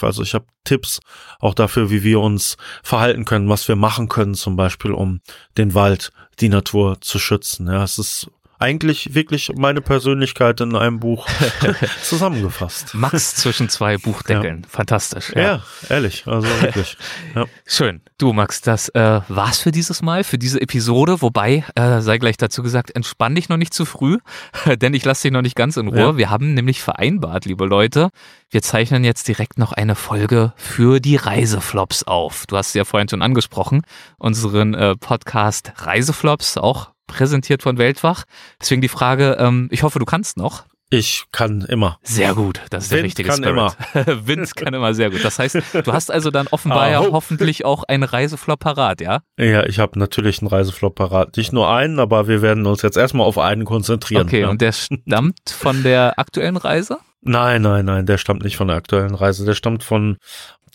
Also ich habe Tipps auch dafür, wie wir uns verhalten können, was wir machen können, zum Beispiel, um den Wald, die Natur zu schützen. Ja, es ist eigentlich wirklich meine Persönlichkeit in einem Buch [LAUGHS] zusammengefasst. Max zwischen zwei [LAUGHS] Buchdeckeln. Ja. Fantastisch. Ja. ja. ehrlich. Also wirklich. Ja. [LAUGHS] Schön. Du, Max, das äh, war's für dieses Mal, für diese Episode. Wobei, äh, sei gleich dazu gesagt, entspann dich noch nicht zu früh, denn ich lasse dich noch nicht ganz in Ruhe. Wir haben nämlich vereinbart, liebe Leute, wir zeichnen jetzt direkt noch eine Folge für die Reiseflops auf. Du hast es ja vorhin schon angesprochen, unseren äh, Podcast Reiseflops, auch präsentiert von Weltwach. Deswegen die Frage, ähm, ich hoffe, du kannst noch. Ich kann immer. Sehr gut, das ist Wind der richtige kann Spirit. immer. [LAUGHS] Wind kann immer sehr gut. Das heißt, du hast also dann offenbar ja Ah, ho. hoffentlich auch einen Reiseflop parat, ja? Ja, ich habe natürlich einen Reiseflop parat. Nicht nur einen, aber wir werden uns jetzt erstmal auf einen konzentrieren. Okay, ja. und der stammt von der aktuellen Reise? Nein, nein, nein, der stammt nicht von der aktuellen Reise. Der stammt von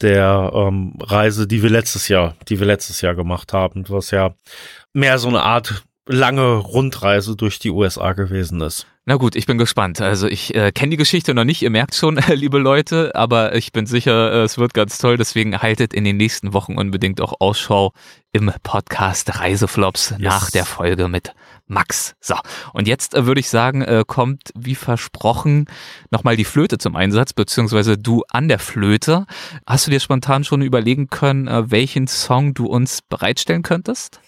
der ähm, Reise, die wir letztes Jahr, die wir letztes Jahr gemacht haben, was ja mehr so eine Art lange Rundreise durch die USA gewesen ist. Na gut, ich bin gespannt. Also ich äh, kenne die Geschichte noch nicht, ihr merkt schon, [LAUGHS] äh, liebe Leute, aber ich bin sicher, äh, es wird ganz toll. Deswegen haltet in den nächsten Wochen unbedingt auch Ausschau im Podcast Reiseflops nach der Folge mit Max. So, und jetzt äh, würde ich sagen, äh, kommt wie versprochen nochmal die Flöte zum Einsatz, beziehungsweise du an der Flöte. Hast du dir spontan schon überlegen können, äh, welchen Song du uns bereitstellen könntest?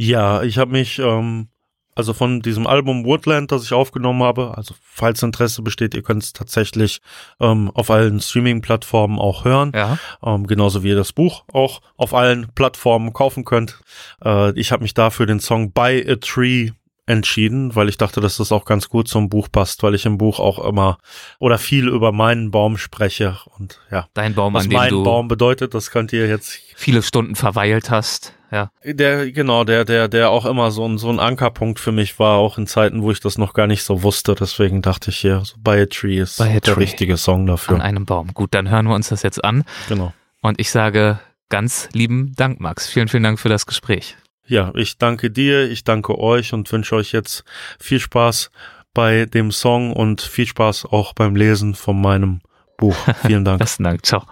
Ja, ich habe mich ähm, also von diesem Album Woodland, das ich aufgenommen habe, also falls Interesse besteht, ihr könnt es tatsächlich ähm, auf allen Streaming-Plattformen auch hören, Ja. ähm, genauso wie ihr das Buch auch auf allen Plattformen kaufen könnt. Äh, ich habe mich dafür den Song By a Tree entschieden, weil ich dachte, dass das auch ganz gut zum Buch passt, weil ich im Buch auch immer oder viel über meinen Baum spreche und ja, Dein Baum, was an dem mein du Baum bedeutet, das könnt ihr jetzt viele Stunden verweilt hast. Ja. der, genau, der, der, der auch immer so ein, so ein Ankerpunkt für mich war, auch in Zeiten, wo ich das noch gar nicht so wusste. Deswegen dachte ich hier, so By a Tree ist a der Tree. richtige Song An dafür. einem Baum. Gut, dann hören wir uns das jetzt an. Genau. Und ich sage ganz lieben Dank, Max. Vielen, vielen Dank für das Gespräch. Ja, ich danke dir, ich danke euch und wünsche euch jetzt viel Spaß bei dem Song und viel Spaß auch beim Lesen von meinem Buch. [LAUGHS] Vielen Dank. Besten Dank. Ciao.